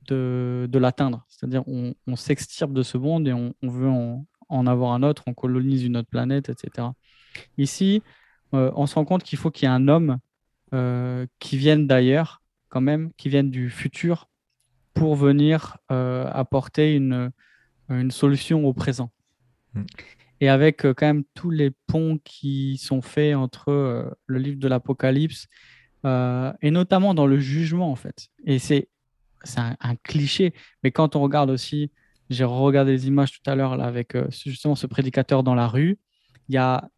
de, de l'atteindre. C'est-à-dire on, on s'extirpe de ce monde et on, on veut en, en, avoir un autre, on colonise une autre planète, etc. Ici, on se rend compte qu'il faut qu'il y ait un homme euh, qui viennent d'ailleurs, quand même, qui viennent du futur pour venir euh, apporter une, une solution au présent. Mm. Et avec euh, quand même tous les ponts qui sont faits entre le livre de l'Apocalypse et notamment dans le jugement, en fait. Et c'est un, un, cliché, mais quand on regarde aussi, j'ai regardé les images tout à l'heure là avec justement ce prédicateur dans la rue, il y a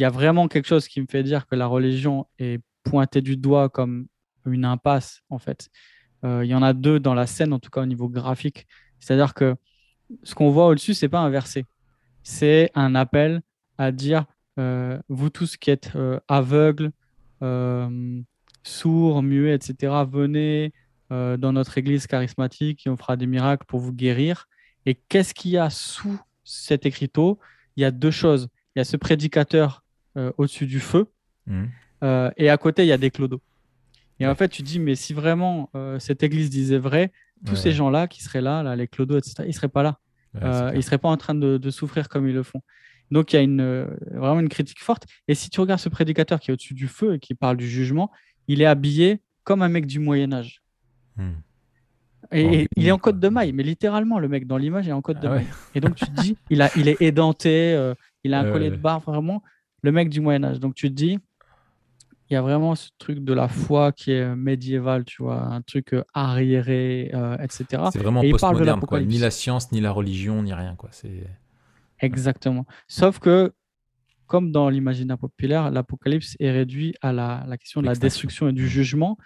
il y a vraiment quelque chose qui me fait dire que la religion est pointée du doigt comme une impasse, en fait. Euh, il y en a deux dans la scène, en tout cas au niveau graphique. C'est-à-dire que ce qu'on voit au-dessus, c'est pas un verset. C'est un appel à dire euh, vous tous qui êtes euh, aveugles, sourds, muets, etc., venez dans notre église charismatique et on fera des miracles pour vous guérir. Et qu'est-ce qu'il y a sous cet écriteau? Il y a deux choses. Il y a ce prédicateur au-dessus du feu. Mmh. Et à côté, il y a des clodos. Et en fait, tu dis, mais si vraiment euh, cette église disait vrai, tous ces gens-là qui seraient là, là les clodos, etc., ils ne seraient pas là. ils ne seraient pas en train de, souffrir comme ils le font. Donc, il y a une, vraiment une critique forte. Et si tu regardes ce prédicateur qui est au-dessus du feu et qui parle du jugement, il est habillé comme un mec du Moyen-Âge. Mmh. Et, il est en côte de maille, mais littéralement, le mec dans l'image est en côte de ah maille. Et donc, tu te dis, il, a, il est édenté, il a un collier de barbe, vraiment le mec du Moyen Âge. Donc tu te dis, il y a vraiment ce truc de la foi qui est médiéval, tu vois, un truc euh, arriéré, euh, etc. C'est vraiment postmoderne, quoi. Ni la science, ni la religion, ni rien, quoi. C'est exactement. Sauf que, comme dans l'imaginaire populaire, l'Apocalypse est réduit à la, question de la destruction et du jugement.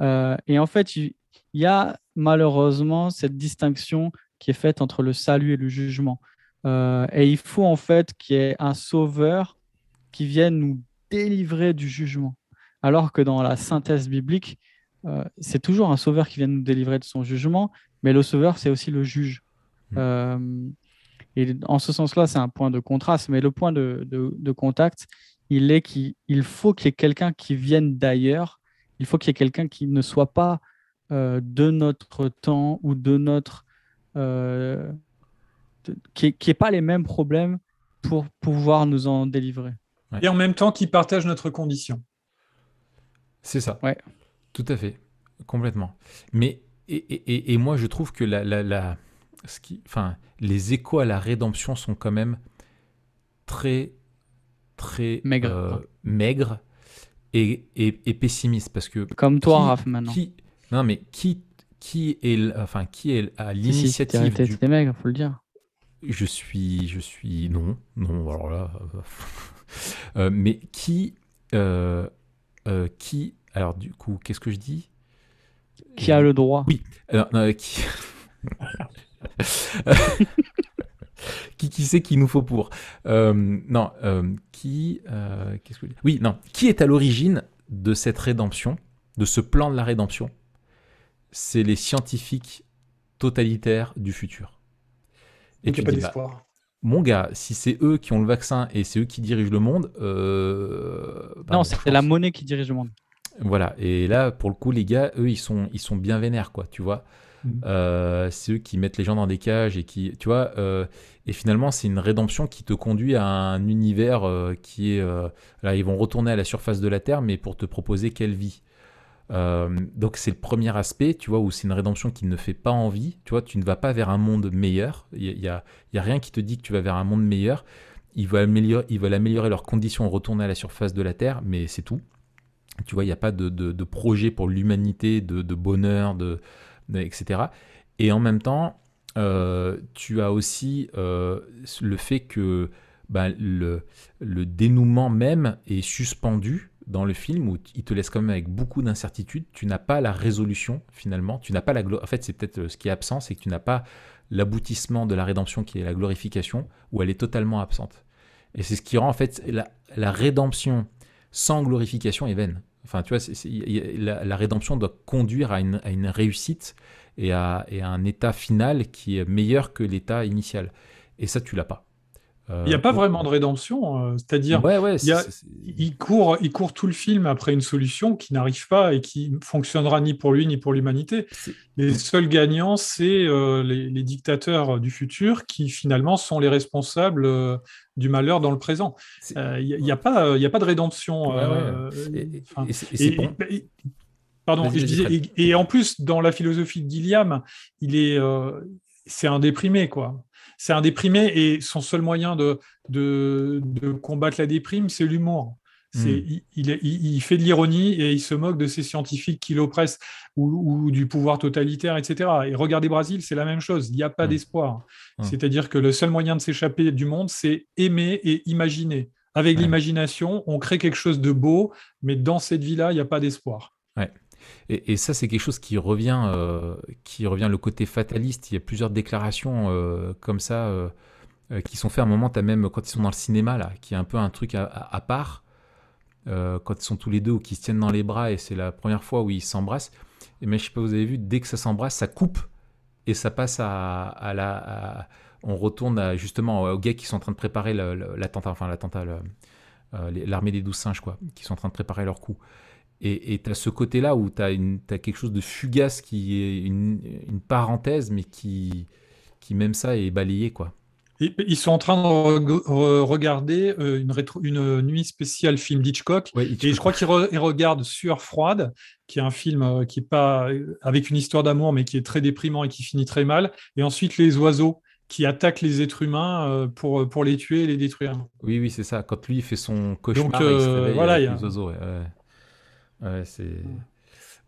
Euh, et en fait, il y a malheureusement cette distinction qui est faite entre le salut et le jugement. et il faut en fait qu'il y ait un sauveur qui viennent nous délivrer du jugement. Alors que dans la synthèse biblique, euh, c'est toujours un sauveur qui vient nous délivrer de son jugement, mais le sauveur, c'est aussi le juge. Mm. Euh, et en ce sens-là, c'est un point de contraste, mais le point de, de, contact, il est qu'il faut qu'il y ait quelqu'un qui vienne d'ailleurs, il faut qu'il y ait quelqu'un qui ne soit pas euh, de notre temps ou de notre... qui n'ait pas les mêmes problèmes pour pouvoir nous en délivrer. Et en même temps, qui partagent notre condition. C'est ça. Ouais. Tout à fait. Complètement. Mais, et, et, moi, je trouve que la, la, la, ce qui, enfin, les échos à la rédemption sont quand même très, très maigres euh, maigre et, et, pessimistes. Parce que. Comme toi, Raph, maintenant. Qui, non, mais qui, qui est, enfin, qui est à l'initiative. Si, si, du... maigre, faut le dire. Je suis, je suis, non, non, alors là. Euh, mais qui, euh, euh, qui, alors du coup, qu'est-ce que je dis? Qui a le droit? Oui, qui... qui, qui sait qu'il nous faut pour? Non, qui, qu'est-ce que je dis? Oui, non, qui est à l'origine de cette rédemption, de ce plan de la rédemption? C'est les scientifiques totalitaires du futur. Et tu pas bah, d'espoir mon gars, si c'est eux qui ont le vaccin et c'est eux qui dirigent le monde. Euh, bah, non, c'est la monnaie qui dirige le monde. Voilà, et là, pour le coup, les gars, eux, ils sont, ils sont bien vénères, quoi, tu vois. Mhm. Euh, c'est eux qui mettent les gens dans des cages et qui, tu vois, euh, et finalement, c'est une rédemption qui te conduit à un univers qui est. là, ils vont retourner à la surface de la Terre, mais pour te proposer quelle vie euh, donc c'est le premier aspect, tu vois, où c'est une rédemption qui ne fait pas envie. Tu vois, tu ne vas pas vers un monde meilleur. Il n'y a, y a, rien qui te dit que tu vas vers un monde meilleur. Ils veulent améliorer, leurs conditions, retourner à la surface de la Terre, mais c'est tout. Tu vois, il n'y a pas de, projet pour l'humanité, de, bonheur, de, etc. Et en même temps, euh, tu as aussi euh, le fait que le, le dénouement même est suspendu dans le film où il te laisse quand même avec beaucoup d'incertitudes. Tu n'as pas la résolution finalement. Tu n'as pas la En fait, c'est peut-être euh, ce qui est absent, c'est que tu n'as pas l'aboutissement de la rédemption qui est la glorification, où elle est totalement absente. Et c'est ce qui rend en fait la, rédemption sans glorification est vaine. Enfin, tu vois, la, rédemption doit conduire à une, réussite et à, et à, un état final qui est meilleur que l'état initial. Et ça, tu l'as pas. Euh, il n'y a pas vraiment de rédemption, euh, c'est-à-dire il, court, il court tout le film après une solution qui n'arrive pas et qui ne fonctionnera ni pour lui ni pour l'humanité. Les seuls gagnants, c'est euh, les, dictateurs du futur qui finalement sont les responsables du malheur dans le présent. Il n'y a, pas, a pas de rédemption. Pardon, je disais, et, en plus, dans la philosophie de Gilliam, il est, c'est un déprimé, quoi c'est un déprimé et son seul moyen de, de, combattre la déprime, c'est l'humour. Hmm. il, il, fait de l'ironie et il se moque de ces scientifiques qui l'oppressent ou, du pouvoir totalitaire, etc. Et regardez Brésil, c'est la même chose. Il n'y a pas hmm. d'espoir. Hmm. C'est-à-dire que le seul moyen de s'échapper du monde, c'est aimer et imaginer. Avec l'imagination, on crée quelque chose de beau, mais dans cette vie-là, il n'y a pas d'espoir. Ouais. Et, ça, c'est quelque chose qui revient, euh, qui revient le côté fataliste. Il y a plusieurs déclarations euh, comme ça euh, qui sont faites à un moment, as même quand ils sont dans le cinéma, là, qui est un peu un truc à, part, quand ils sont tous les deux ou qui se tiennent dans les bras et c'est la première fois où ils s'embrassent. Et mais je sais pas, vous avez vu, dès que ça s'embrasse, ça coupe et ça passe à, la. on retourne justement aux gars qui sont en train de préparer l'attentat, enfin l'attentat, l'armée des douze singes, quoi, qui sont en train de préparer leur coup. Et tu as ce côté-là où tu as, quelque chose de fugace qui est une, parenthèse, mais qui, qui, même ça, est balayé. quoi. ils sont en train de regarder euh, une, une nuit spéciale film d'Hitchcock. Et je crois qu'ils regardent Sueur froide, qui est un film euh, qui est pas avec une histoire d'amour, mais qui est très déprimant et qui finit très mal. Et ensuite, Les oiseaux, qui attaquent les êtres humains euh, pour, pour les tuer et les détruire. Oui, oui, c'est ça. Quand lui, il fait son cauchemar, Donc, il se réveille voilà, avec les oiseaux. Ouais, c'est.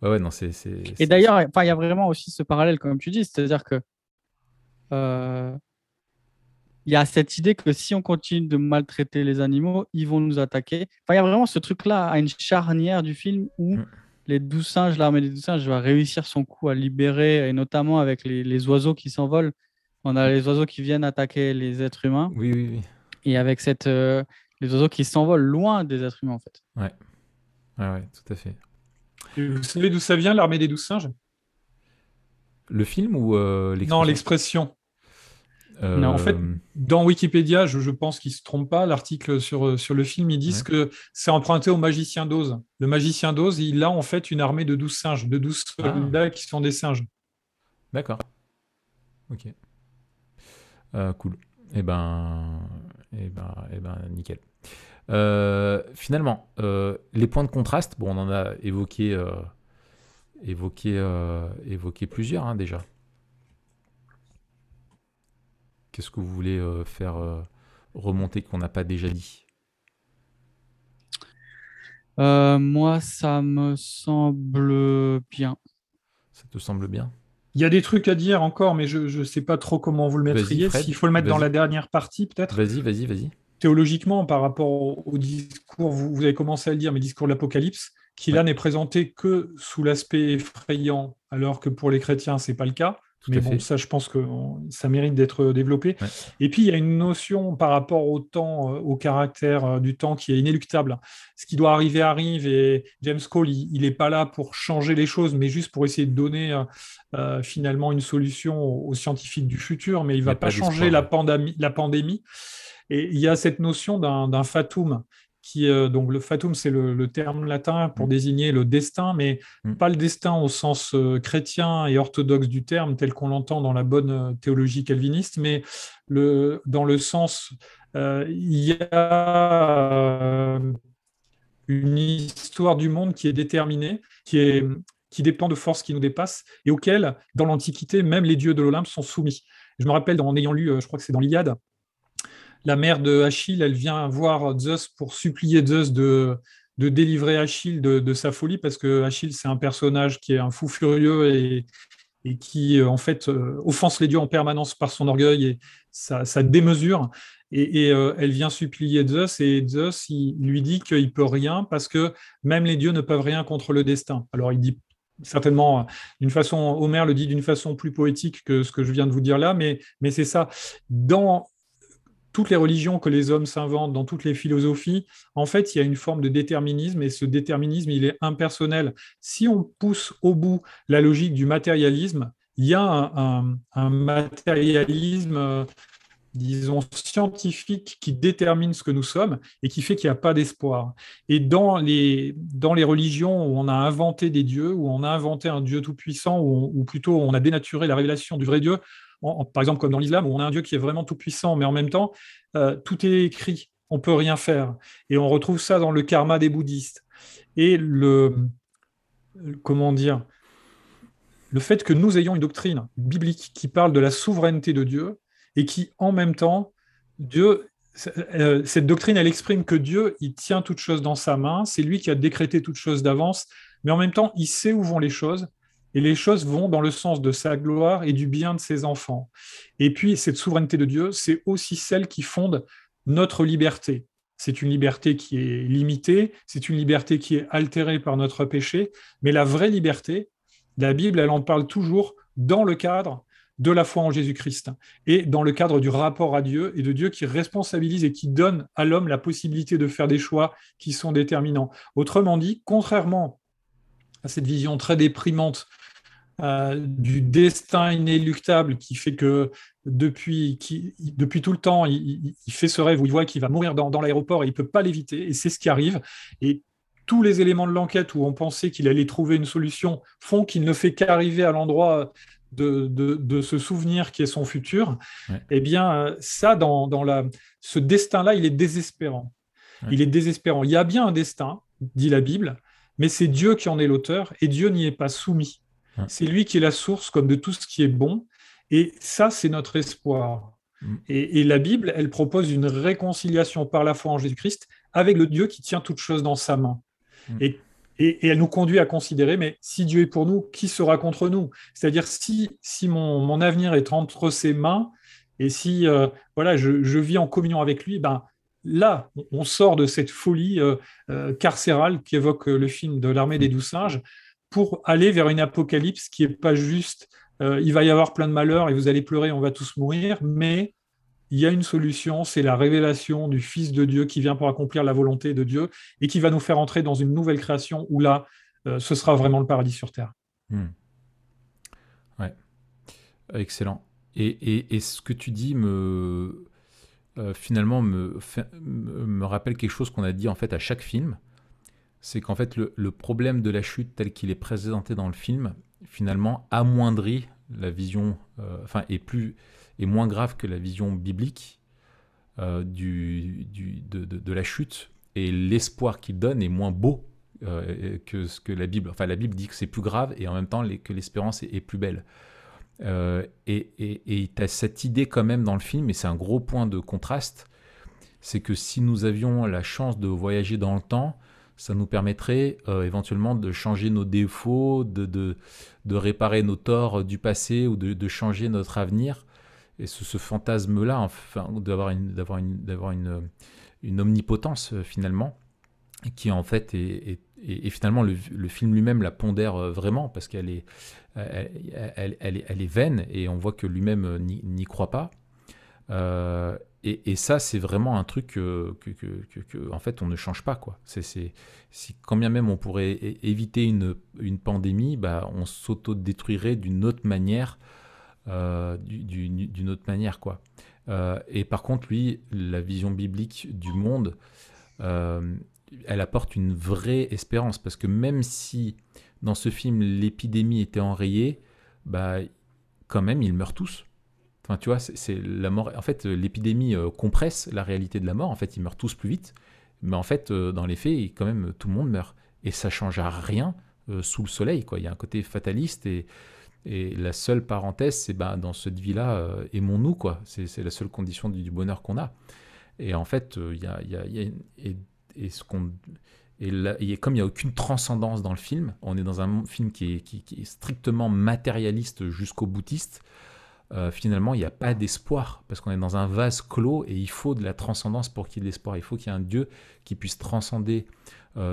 Ouais, non, c'est. Et d'ailleurs, il y a vraiment aussi ce parallèle, comme tu dis, c'est-à-dire que. Euh, il y a cette idée que si on continue de maltraiter les animaux, ils vont nous attaquer. Enfin, il y a vraiment ce truc-là à une charnière du film où mm. les douze singes, l'armée des douze singes va réussir son coup à libérer, et notamment avec les, les oiseaux qui s'envolent. On a les oiseaux qui viennent attaquer les êtres humains. Oui, oui, oui. Et avec cette, euh, les oiseaux qui s'envolent loin des êtres humains, en fait. Ouais. Ouais, tout à fait. vous savez d'où ça vient, l'armée des douze singes? Le film ou euh, l'expression? Non, l'expression. Euh, en fait, dans Wikipédia, je, pense qu'ils ne se trompent pas. L'article sur, euh, sur le film, ils disent que c'est emprunté au magicien d'Oz. Le magicien d'Oz, il a en fait une armée de douze singes, de douze ah. soldats qui sont des singes. D'accord. Ok. cool. Eh ben, eh ben, eh ben, nickel. Euh, finalement, euh, les points de contraste, bon, on en a évoqué, euh, évoqué, évoqué plusieurs hein, déjà. Qu'est-ce que vous voulez faire remonter qu'on n'a pas déjà dit? Moi, ça me semble bien. Ça te semble bien? Il y a des trucs à dire encore, mais je ne sais pas trop comment vous le mettriez. S'il faut le mettre dans la dernière partie, peut-être? Vas-y, vas-y, vas-y théologiquement, par rapport au discours, vous, avez commencé à le dire, mais discours de l'Apocalypse, qui là n'est présenté que sous l'aspect effrayant, alors que pour les chrétiens, c'est pas le cas. mais bon, ça, je pense que ça mérite d'être développé. Et puis, il y a une notion par rapport au temps, euh, au caractère euh, du temps qui est inéluctable. Ce qui doit arriver arrive, et James Cole, il n'est pas là pour changer les choses, mais juste pour essayer de donner euh, finalement une solution aux, scientifiques du futur, mais il ne va pas, changer la pandémie. La pandémie. Et il y a cette notion d'un fatum qui, euh, donc le fatum, c'est le, terme latin pour mm. désigner le destin, mais mm. pas le destin au sens euh, chrétien et orthodoxe du terme, tel qu'on l'entend dans la bonne euh, théologie calviniste, mais le, dans le sens, il y a une histoire du monde qui est déterminée, qui, est, qui dépend de forces qui nous dépassent, et auxquelles, dans l'Antiquité, même les dieux de l'Olympe sont soumis. Je me rappelle, en ayant lu, je crois que c'est dans l'Iliade, la mère de Achille, elle vient voir Zeus pour supplier Zeus de, de délivrer Achille de, sa folie, parce que Achille, c'est un personnage qui est un fou furieux et, et qui, euh, en fait, euh, offense les dieux en permanence par son orgueil et sa, démesure. Et, elle vient supplier Zeus et Zeus il lui dit qu'il peut rien parce que même les dieux ne peuvent rien contre le destin. Alors il dit certainement d'une façon, Homère le dit d'une façon plus poétique que ce que je viens de vous dire là, mais, mais c'est ça. Dans toutes les religions que les hommes s'inventent, dans toutes les philosophies, en fait, il y a une forme de déterminisme et ce déterminisme, il est impersonnel. Si on pousse au bout la logique du matérialisme, il y a un, matérialisme, disons, scientifique qui détermine ce que nous sommes et qui fait qu'il n'y a pas d'espoir. Et dans les, dans les religions où on a inventé des dieux, où on a inventé un Dieu tout-puissant, ou, ou plutôt on a dénaturé la révélation du vrai Dieu, par exemple comme dans l'islam, où on a un Dieu qui est vraiment tout puissant, mais en même temps, euh, tout est écrit, on peut rien faire. Et on retrouve ça dans le karma des bouddhistes. Et le, comment dire, le fait que nous ayons une doctrine biblique qui parle de la souveraineté de Dieu et qui, en même temps, euh, cette doctrine, elle exprime que Dieu, il tient toute chose dans sa main, c'est lui qui a décrété toute chose d'avance, mais en même temps, il sait où vont les choses et les choses vont dans le sens de sa gloire et du bien de ses enfants. Et puis, cette souveraineté de Dieu, c'est aussi celle qui fonde notre liberté. C'est une liberté qui est limitée, c'est une liberté qui est altérée par notre péché, mais la vraie liberté, la Bible, elle en parle toujours dans le cadre de la foi en Jésus-Christ et dans le cadre du rapport à Dieu et de Dieu qui responsabilise et qui donne à l'homme la possibilité de faire des choix qui sont déterminants. Autrement dit, contrairement à cette vision très déprimante euh, du destin inéluctable qui fait que depuis, qui, depuis tout le temps, il, fait ce rêve où il voit qu'il va mourir dans, l'aéroport et il ne peut pas l'éviter, et c'est ce qui arrive. Et tous les éléments de l'enquête où on pensait qu'il allait trouver une solution font qu'il ne fait qu'arriver à l'endroit de, de, ce souvenir qui est son futur. Eh bien, ça, dans, dans la, ce destin-là, il est désespérant. Il est désespérant. Il y a bien un destin, dit la Bible, mais c'est Dieu qui en est l'auteur et Dieu n'y est pas soumis. C'est lui qui est la source comme de tout ce qui est bon. Et ça, c'est notre espoir. Mm. Et, la Bible, elle propose une réconciliation par la foi en Jésus-Christ avec le Dieu qui tient toutes choses dans sa main. Mm. Et, elle nous conduit à considérer, mais si Dieu est pour nous, qui sera contre nous? C'est-à-dire, si, si mon, avenir est entre ses mains, et si euh, voilà, je, vis en communion avec lui, ben, là, on sort de cette folie euh, euh, carcérale qui évoque le film de l'armée des douze singes, pour aller vers une apocalypse qui n'est pas juste euh, il va y avoir plein de malheurs et vous allez pleurer, on va tous mourir, mais il y a une solution, c'est la révélation du Fils de Dieu qui vient pour accomplir la volonté de Dieu et qui va nous faire entrer dans une nouvelle création où là, ce sera vraiment le paradis sur Terre. Hmm. Ouais, excellent. Et, ce que tu dis me, euh, finalement me, me rappelle quelque chose qu'on a dit en fait à chaque film c'est qu'en fait le, problème de la chute tel qu'il est présenté dans le film, finalement amoindrit la vision, euh, enfin est plus est moins grave que la vision biblique euh, du, de, la chute et l'espoir qu'il donne est moins beau que ce que la Bible. Enfin la Bible dit que c'est plus grave et en même temps que l'espérance est, plus belle. Et tu as cette idée quand même dans le film, et c'est un gros point de contraste, c'est que si nous avions la chance de voyager dans le temps, ça nous permettrait euh, éventuellement de changer nos défauts, de, de, réparer nos torts du passé ou de, changer notre avenir. Et ce, fantasme-là, enfin, d'avoir une, une, une, une, omnipotence euh, finalement, qui en fait est, et finalement le, film lui-même la pondère euh, vraiment parce qu'elle est, elle, elle, est vaine et on voit que lui-même n'y, croit pas. Et, ça, c'est vraiment un truc que, en fait, on ne change pas. Quoi. C'est, si, quand bien même on pourrait éviter une, pandémie, bah, on s'auto-détruirait d'une autre manière. Euh, d'une autre manière. Quoi. Euh, et par contre, lui, la vision biblique du monde, euh, elle apporte une vraie espérance. Parce que même si dans ce film, l'épidémie était enrayée, bah, quand même, ils meurent tous tu vois, c'est la mort. En fait, l'épidémie euh, compresse la réalité de la mort. En fait, ils meurent tous plus vite. Mais en fait, euh, dans les faits, quand même, tout le monde meurt. Et ça change à rien euh, sous le soleil. Quoi. Il y a un côté fataliste et, et la seule parenthèse, c'est ben, dans cette vie-là, aimons-nous. quoi. C'est la seule condition du, bonheur qu'on a. Et en fait, il y a, y y a et, ce qu'on et, comme il n'y a aucune transcendance dans le film, on est dans un film qui est, strictement matérialiste jusqu'au boutiste. finalement, il n'y a pas d'espoir, parce qu'on est dans un vase clos et il faut de la transcendance pour qu'il y ait de l'espoir. Il faut qu'il y ait un Dieu qui puisse transcender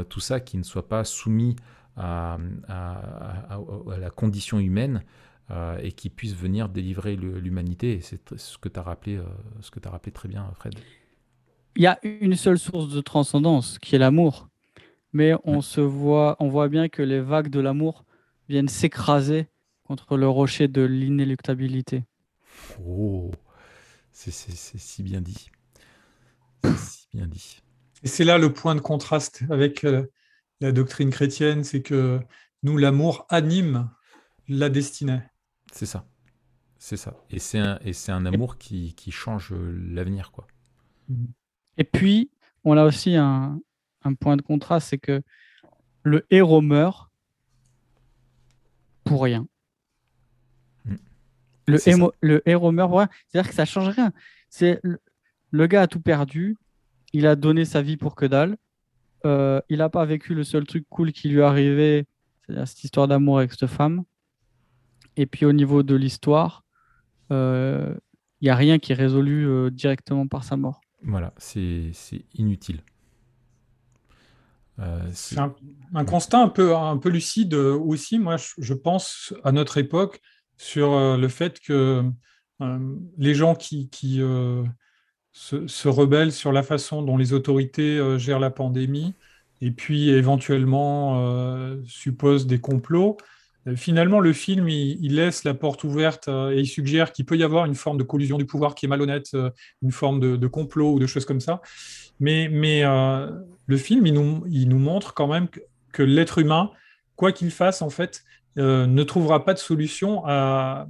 tout ça, qui ne soit pas soumis à, la condition humaine et qui puisse venir délivrer l'humanité. C'est ce que tu as, rappelé, ce rappelé très bien, Fred. Il y a une seule source de transcendance, qui est l'amour. Mais on, se voit, on voit bien que les vagues de l'amour viennent s'écraser contre le rocher de l'inéluctabilité. Oh, c'est si bien dit. C'est si bien dit. Et c'est là le point de contraste avec euh, la doctrine chrétienne, c'est que nous, l'amour anime la destinée. C'est ça. C'est ça. Et c'est un, et c'est un amour qui, qui change l'avenir. quoi. Et puis, on a aussi un, un point de contraste, c'est que le héros meurt pour rien. Mm. Le, le, héros meurt pour rien. C'est-à-dire que ça change rien. C'est le, gars a tout perdu. Il a donné sa vie pour que dalle. Euh, il n'a pas vécu le seul truc cool qui lui arrivé, c'est-à-dire cette histoire d'amour avec cette femme. Et puis au niveau de l'histoire, il euh, n'y a rien qui est résolu euh, directement par sa mort. Voilà, c'est inutile. C'est un, constat un peu, un peu lucide aussi, moi je, pense à notre époque sur le fait que les gens qui, qui se, rebellent sur la façon dont les autorités euh, gèrent la pandémie et puis éventuellement euh, supposent des complots. Euh, finalement, le film, il, laisse la porte ouverte et il suggère qu'il peut y avoir une forme de collusion du pouvoir qui est malhonnête, une forme de, complot ou de choses comme ça. Mais, mais le film, il nous, il nous, montre quand même que, l'être humain, quoi qu'il fasse, en fait, ne trouvera pas de solution à,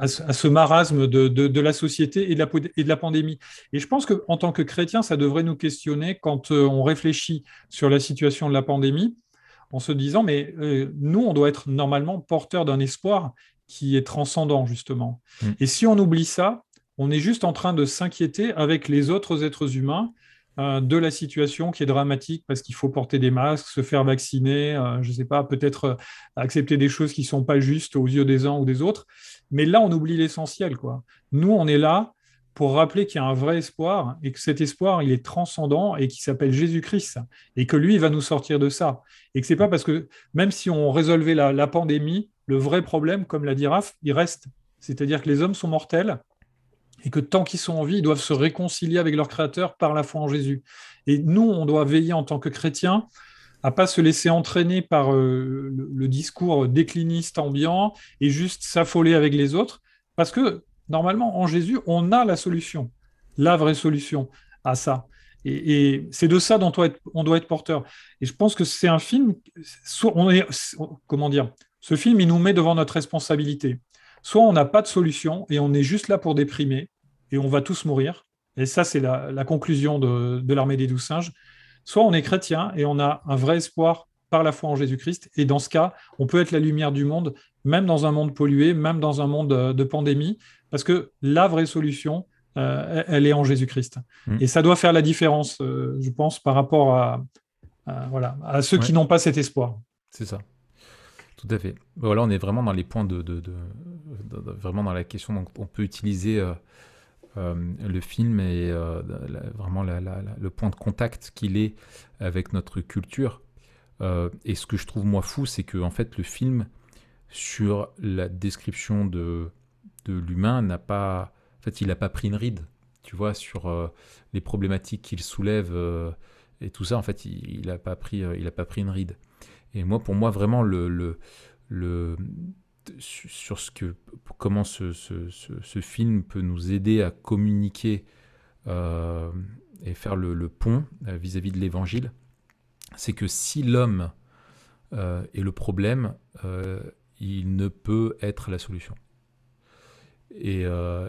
à ce, marasme de, la société et de la, et de la pandémie. Et je pense qu'en tant que chrétien, ça devrait nous questionner quand euh, on réfléchit sur la situation de la pandémie, en se disant, mais euh, nous, on doit être normalement porteurs d'un espoir qui est transcendant, justement. Mm. Et si on oublie ça, on est juste en train de s'inquiéter avec les autres êtres humains euh, de la situation qui est dramatique parce qu'il faut porter des masques, se faire vacciner, je ne sais pas, peut-être accepter des choses qui ne sont pas justes aux yeux des uns ou des autres. Mais là, on oublie l'essentiel. quoi. Nous, on est là pour rappeler qu'il y a un vrai espoir et que cet espoir, il est transcendant et qui s'appelle Jésus-Christ et que lui, il va nous sortir de ça. Et que c'est pas parce que même si on résolvait la, pandémie, le vrai problème, comme l'a dit Raph, il reste. C'est-à-dire que les hommes sont mortels et que tant qu'ils sont en vie, ils doivent se réconcilier avec leur Créateur par la foi en Jésus. Et nous, on doit veiller en tant que chrétiens à pas se laisser entraîner par euh, le, discours décliniste ambiant et juste s'affoler avec les autres, parce que normalement, en Jésus, on a la solution, la vraie solution à ça. Et, c'est de ça dont on doit, être, porteur. Et je pense que c'est un film, comment dire, ce film, il nous met devant notre responsabilité. Soit on n'a pas de solution et on est juste là pour déprimer et on va tous mourir. Et ça, c'est la, conclusion de, de l'armée des douze singes soit on est chrétien et on a un vrai espoir par la foi en Jésus-Christ. Et dans ce cas, on peut être la lumière du monde, même dans un monde pollué, même dans un monde de pandémie, parce que la vraie solution, euh, elle est en Jésus-Christ. Mm. Et ça doit faire la différence, euh, je pense, par rapport à, voilà, à ceux qui n'ont pas cet espoir. C'est ça. Tout à fait. Voilà, on est vraiment dans les points de, de, vraiment dans la question dont on peut utiliser euh, le film euh, vraiment le point de contact qu'il est avec notre culture. Et ce que je trouve moi fou, c'est que en fait le film sur la description de, l'humain n'a pas, en fait, il n'a pas pris une ride, tu vois, sur les problématiques qu'il soulève et tout ça. En fait, il n'a pas pris, il a pas pris une ride. Et moi, pour moi, vraiment le, le, le sur ce que, comment ce, film peut nous aider à communiquer euh, et faire le, pont euh, vis-à-vis de l'évangile, c'est que si l'homme euh, est le problème, il ne peut être la solution. Et,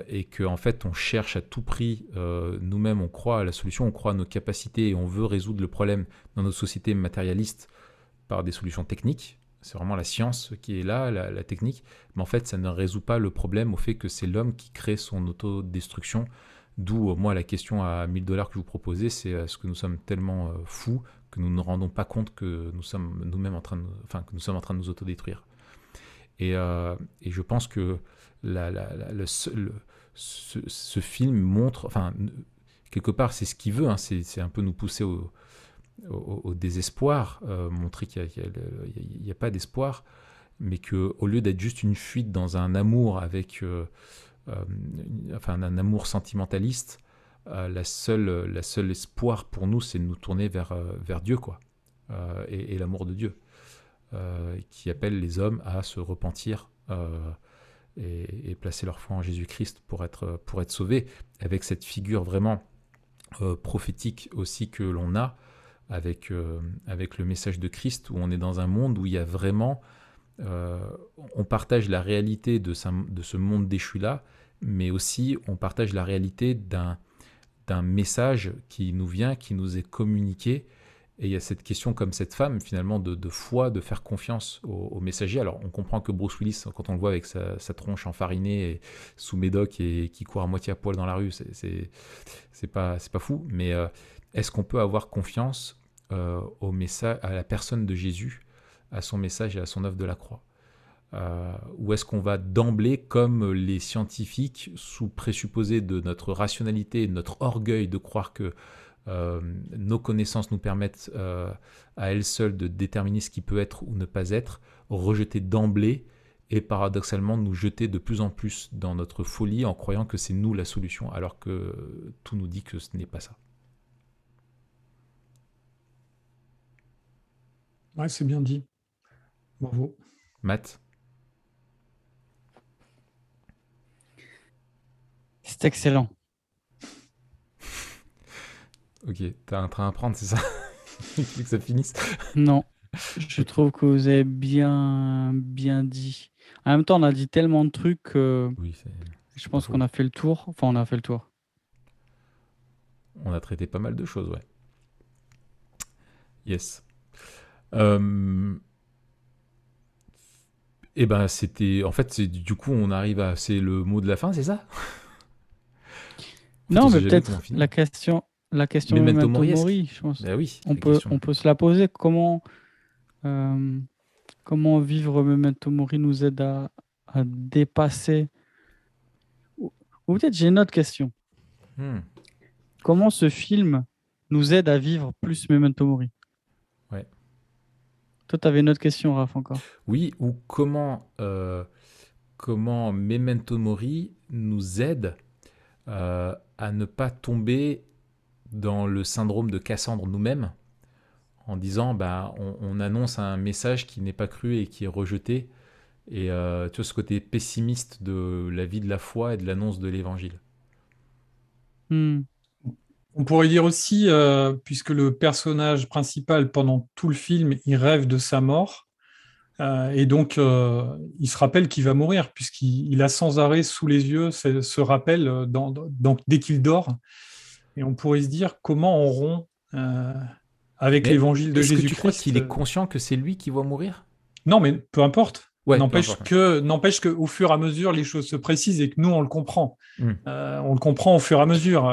et que en fait on cherche à tout prix, nous-mêmes on croit à la solution, on croit à nos capacités et on veut résoudre le problème dans notre société matérialiste par des solutions techniques, c'est vraiment la science qui est là, la, technique. Mais en fait, ça ne résout pas le problème au fait que c'est l'homme qui crée son autodestruction. D'où, euh, moi, la question à 1000 dollars que je vous proposez, c'est est-ce que nous sommes tellement euh, fous que nous ne rendons pas compte que nous sommes nous-mêmes en train de, enfin, que nous sommes en train de nous autodétruire Et, et je pense que ce, film montre, enfin, quelque part, c'est ce qu'il veut, hein, c'est un peu nous pousser au, désespoir, euh, montrer qu'il n'y a, pas d'espoir, mais qu'au lieu d'être juste une fuite dans un amour avec, euh, euh, enfin, un amour sentimentaliste, la seule, la seule espoir pour nous, c'est de nous tourner vers Dieu, quoi, et, l'amour de Dieu, qui appelle les hommes à se repentir et, placer leur foi en Jésus-Christ pour être, pour être sauvés, avec cette figure vraiment prophétique aussi que l'on a, avec, euh, avec le message de Christ, où on est dans un monde où il y a vraiment... Euh, on partage la réalité de, de ce monde déchu-là, mais aussi on partage la réalité d'un message qui nous vient, qui nous est communiqué. Et il y a cette question, comme cette femme, finalement, de, foi, de faire confiance au, messager. Alors, on comprend que Bruce Willis, quand on le voit avec sa, tronche enfarinée sous médoc et qui court à moitié à poil dans la rue, c'est pas, pas fou. Mais euh, est-ce qu'on peut avoir confiance euh, au message, à la personne de Jésus, à son message et à son œuvre de la croix? Euh, Ou est-ce qu'on va d'emblée, comme les scientifiques, sous présupposé de notre rationalité de notre orgueil de croire que nos connaissances nous permettent à elles seules de déterminer ce qui peut être ou ne pas être, rejeter d'emblée et paradoxalement nous jeter de plus en plus dans notre folie en croyant que c'est nous la solution, alors que tout nous dit que ce n'est pas ça. Ouais, c'est bien dit. Bravo. Matt? C'est excellent. Ok, t'as un train à prendre, c'est ça Tu veux que ça finisse Non, je trouve que vous avez bien, bien dit. En même temps, on a dit tellement de trucs que oui, je pense qu'on a fait le tour. Enfin, on a fait le tour. On a traité pas mal de choses, ouais. Yes. Euh, et eh ben c'était en fait c'est du coup on arrive à c'est le mot de la fin c'est ça? Non mais peut-être la question la question de Memento Mori, je pense. Ben oui, on peut on peut se la poser comment euh, comment vivre Memento Mori nous aide à, à dépasser ou, peut-être j'ai une autre question. Hmm. Comment ce film nous aide à vivre plus Memento Mori? Toi, tu avais une autre question, Raph, encore. Oui, ou comment, euh, comment Memento Mori nous aide euh, à ne pas tomber dans le syndrome de Cassandre nous-mêmes, en disant bah, on, annonce un message qui n'est pas cru et qui est rejeté. Et euh, tu vois ce côté pessimiste de la vie de la foi et de l'annonce de l'évangile. Hmm. On pourrait dire aussi, euh, puisque le personnage principal, pendant tout le film, il rêve de sa mort, euh, et donc euh, il se rappelle qu'il va mourir, puisqu'il a sans arrêt sous les yeux ce, rappel dès qu'il dort. Et on pourrait se dire comment on rompt avec l'évangile de Jésus-Christ. Tu crois qu'il est conscient que c'est lui qui va mourir? Non, mais peu importe. n'empêche que n'empêche que au fur et à mesure les choses se précisent et que nous on le comprend. Hmm. on le comprend au fur et à mesure.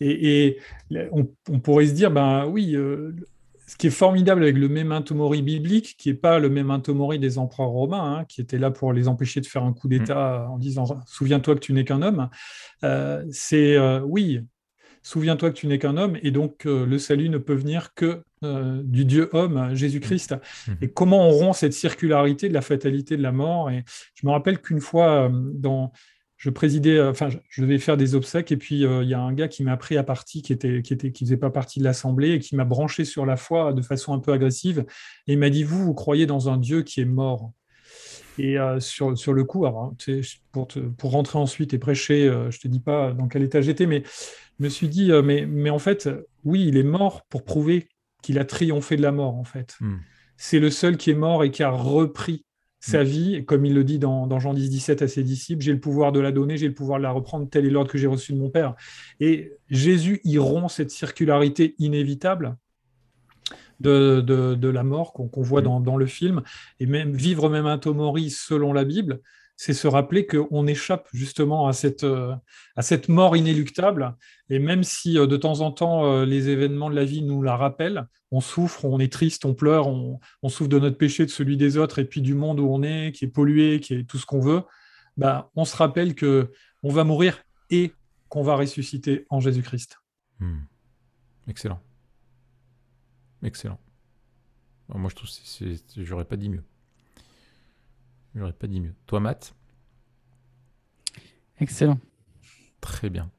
Et, on, pourrait se dire, ben oui, euh, ce qui est formidable avec le memento mori biblique, qui n'est pas le memento mori des empereurs romains, hein, qui était là pour les empêcher de faire un coup d'État mm. en disant souviens-toi que tu n'es qu'un homme, euh, c'est euh, oui, souviens-toi que tu n'es qu'un homme, et donc le salut ne peut venir que du Dieu homme, Jésus-Christ. Mm. Et comment on rompt cette circularité de la fatalité de la mort? Et je me rappelle qu'une fois dans je présidais, euh, enfin, je devais faire des obsèques, et puis euh, il y a un gars qui m'a pris à partie, qui était, qui était, qui faisait pas partie de l'assemblée, et qui m'a branché sur la foi de façon un peu agressive, et il m'a dit vous, vous croyez dans un Dieu qui est mort. Et euh, sur, sur le coup, alors, pour, pour rentrer ensuite et prêcher, je te dis pas dans quel état j'étais, mais je me suis dit, mais, mais en fait, oui, il est mort pour prouver qu'il a triomphé de la mort, en fait. Hmm. C'est le seul qui est mort et qui a repris sa mm. vie, comme il le dit dans, Jean 10, 17 à ses disciples, j'ai le pouvoir de la donner, j'ai le pouvoir de la reprendre, tel est l'ordre que j'ai reçu de mon Père. Et Jésus y rompt cette circularité inévitable de, la mort qu'on voit mm. dans, le film, et même vivre même un Tomori selon la Bible, c'est se rappeler qu'on échappe justement à cette, euh, à cette mort inéluctable. Et même si euh, de temps en temps euh, les événements de la vie nous la rappellent, on souffre, on est triste, on pleure, on, souffre de notre péché, de celui des autres, et puis du monde où on est, qui est pollué, qui est tout ce qu'on veut, bah, on se rappelle que on va mourir et qu'on va ressusciter en Jésus-Christ. Hmm. Excellent. Excellent. Moi, je trouve que j'aurais pas dit mieux. J'aurais pas dit mieux. Toi, Matt? Excellent. Très bien.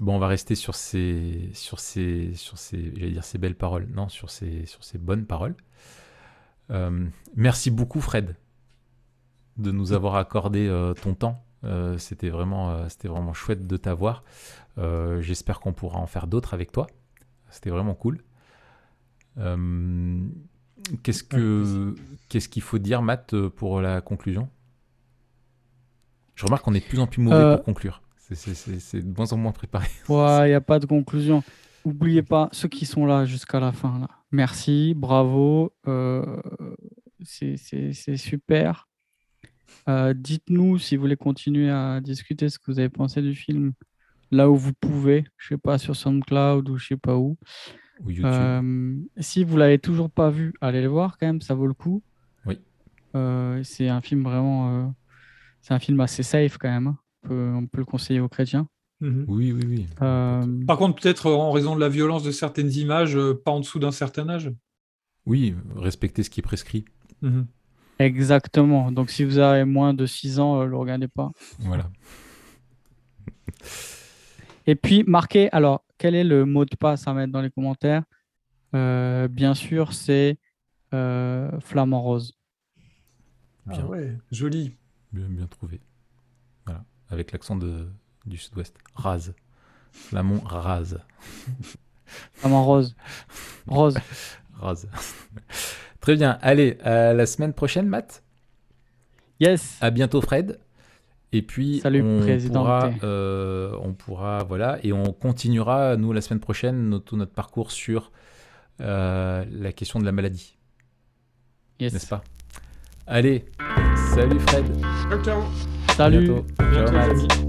Bon, on va rester sur ces, sur ces, sur ces, j'allais dire ces belles paroles. Non, sur ces, sur ces bonnes paroles. Euh, merci beaucoup, Fred, de nous avoir accordé euh, ton temps. Euh, c'était vraiment, c'était vraiment chouette de t'avoir. J'espère qu'on pourra en faire d'autres avec toi. C'était vraiment cool. Qu'est-ce que qu'est-ce qu'il faut dire, Matt, pour la conclusion? Je remarque qu'on est de plus en plus mauvais euh, pour conclure. C'est de moins en moins préparé. Ouais, il n'y a pas de conclusion. N'oubliez pas ceux qui sont là jusqu'à la fin. Là. Merci, bravo. Euh, c'est super. Euh, dites-nous si vous voulez continuer à discuter ce que vous avez pensé du film là où vous pouvez. Je sais pas sur SoundCloud ou je sais pas où. Euh, si vous l'avez toujours pas vu, allez le voir quand même, ça vaut le coup. Oui. Euh, c'est un film vraiment, euh, c'est un film assez safe quand même. Hein. On peut, le conseiller aux chrétiens. Mhm. Oui, oui, oui. Par contre, peut-être en raison de la violence de certaines images, pas en dessous d'un certain âge. Oui, respecter ce qui est prescrit. Mhm. Exactement. Donc, si vous avez moins de 6 ans, ne le regardez pas. Voilà. Et puis, marquez, alors, quel est le mot de passe à mettre dans les commentaires? Euh, Bien sûr, c'est euh, flamant rose. Ah ouais, joli. Bien, bien trouvé. Voilà, avec l'accent du sud-ouest. Rase. Flamand rase. Flamant rose. Rose. rose. Très bien. Allez, à la semaine prochaine, Matt? Yes. À bientôt, Fred. Et puis, Salut, on, pourra, euh, on pourra, voilà, et on continuera, nous, la semaine prochaine, notre, tout notre parcours sur euh, la question de la maladie. Yes. N'est-ce pas? Allez, salut Fred. Ciao, ciao. Salut. Ciao,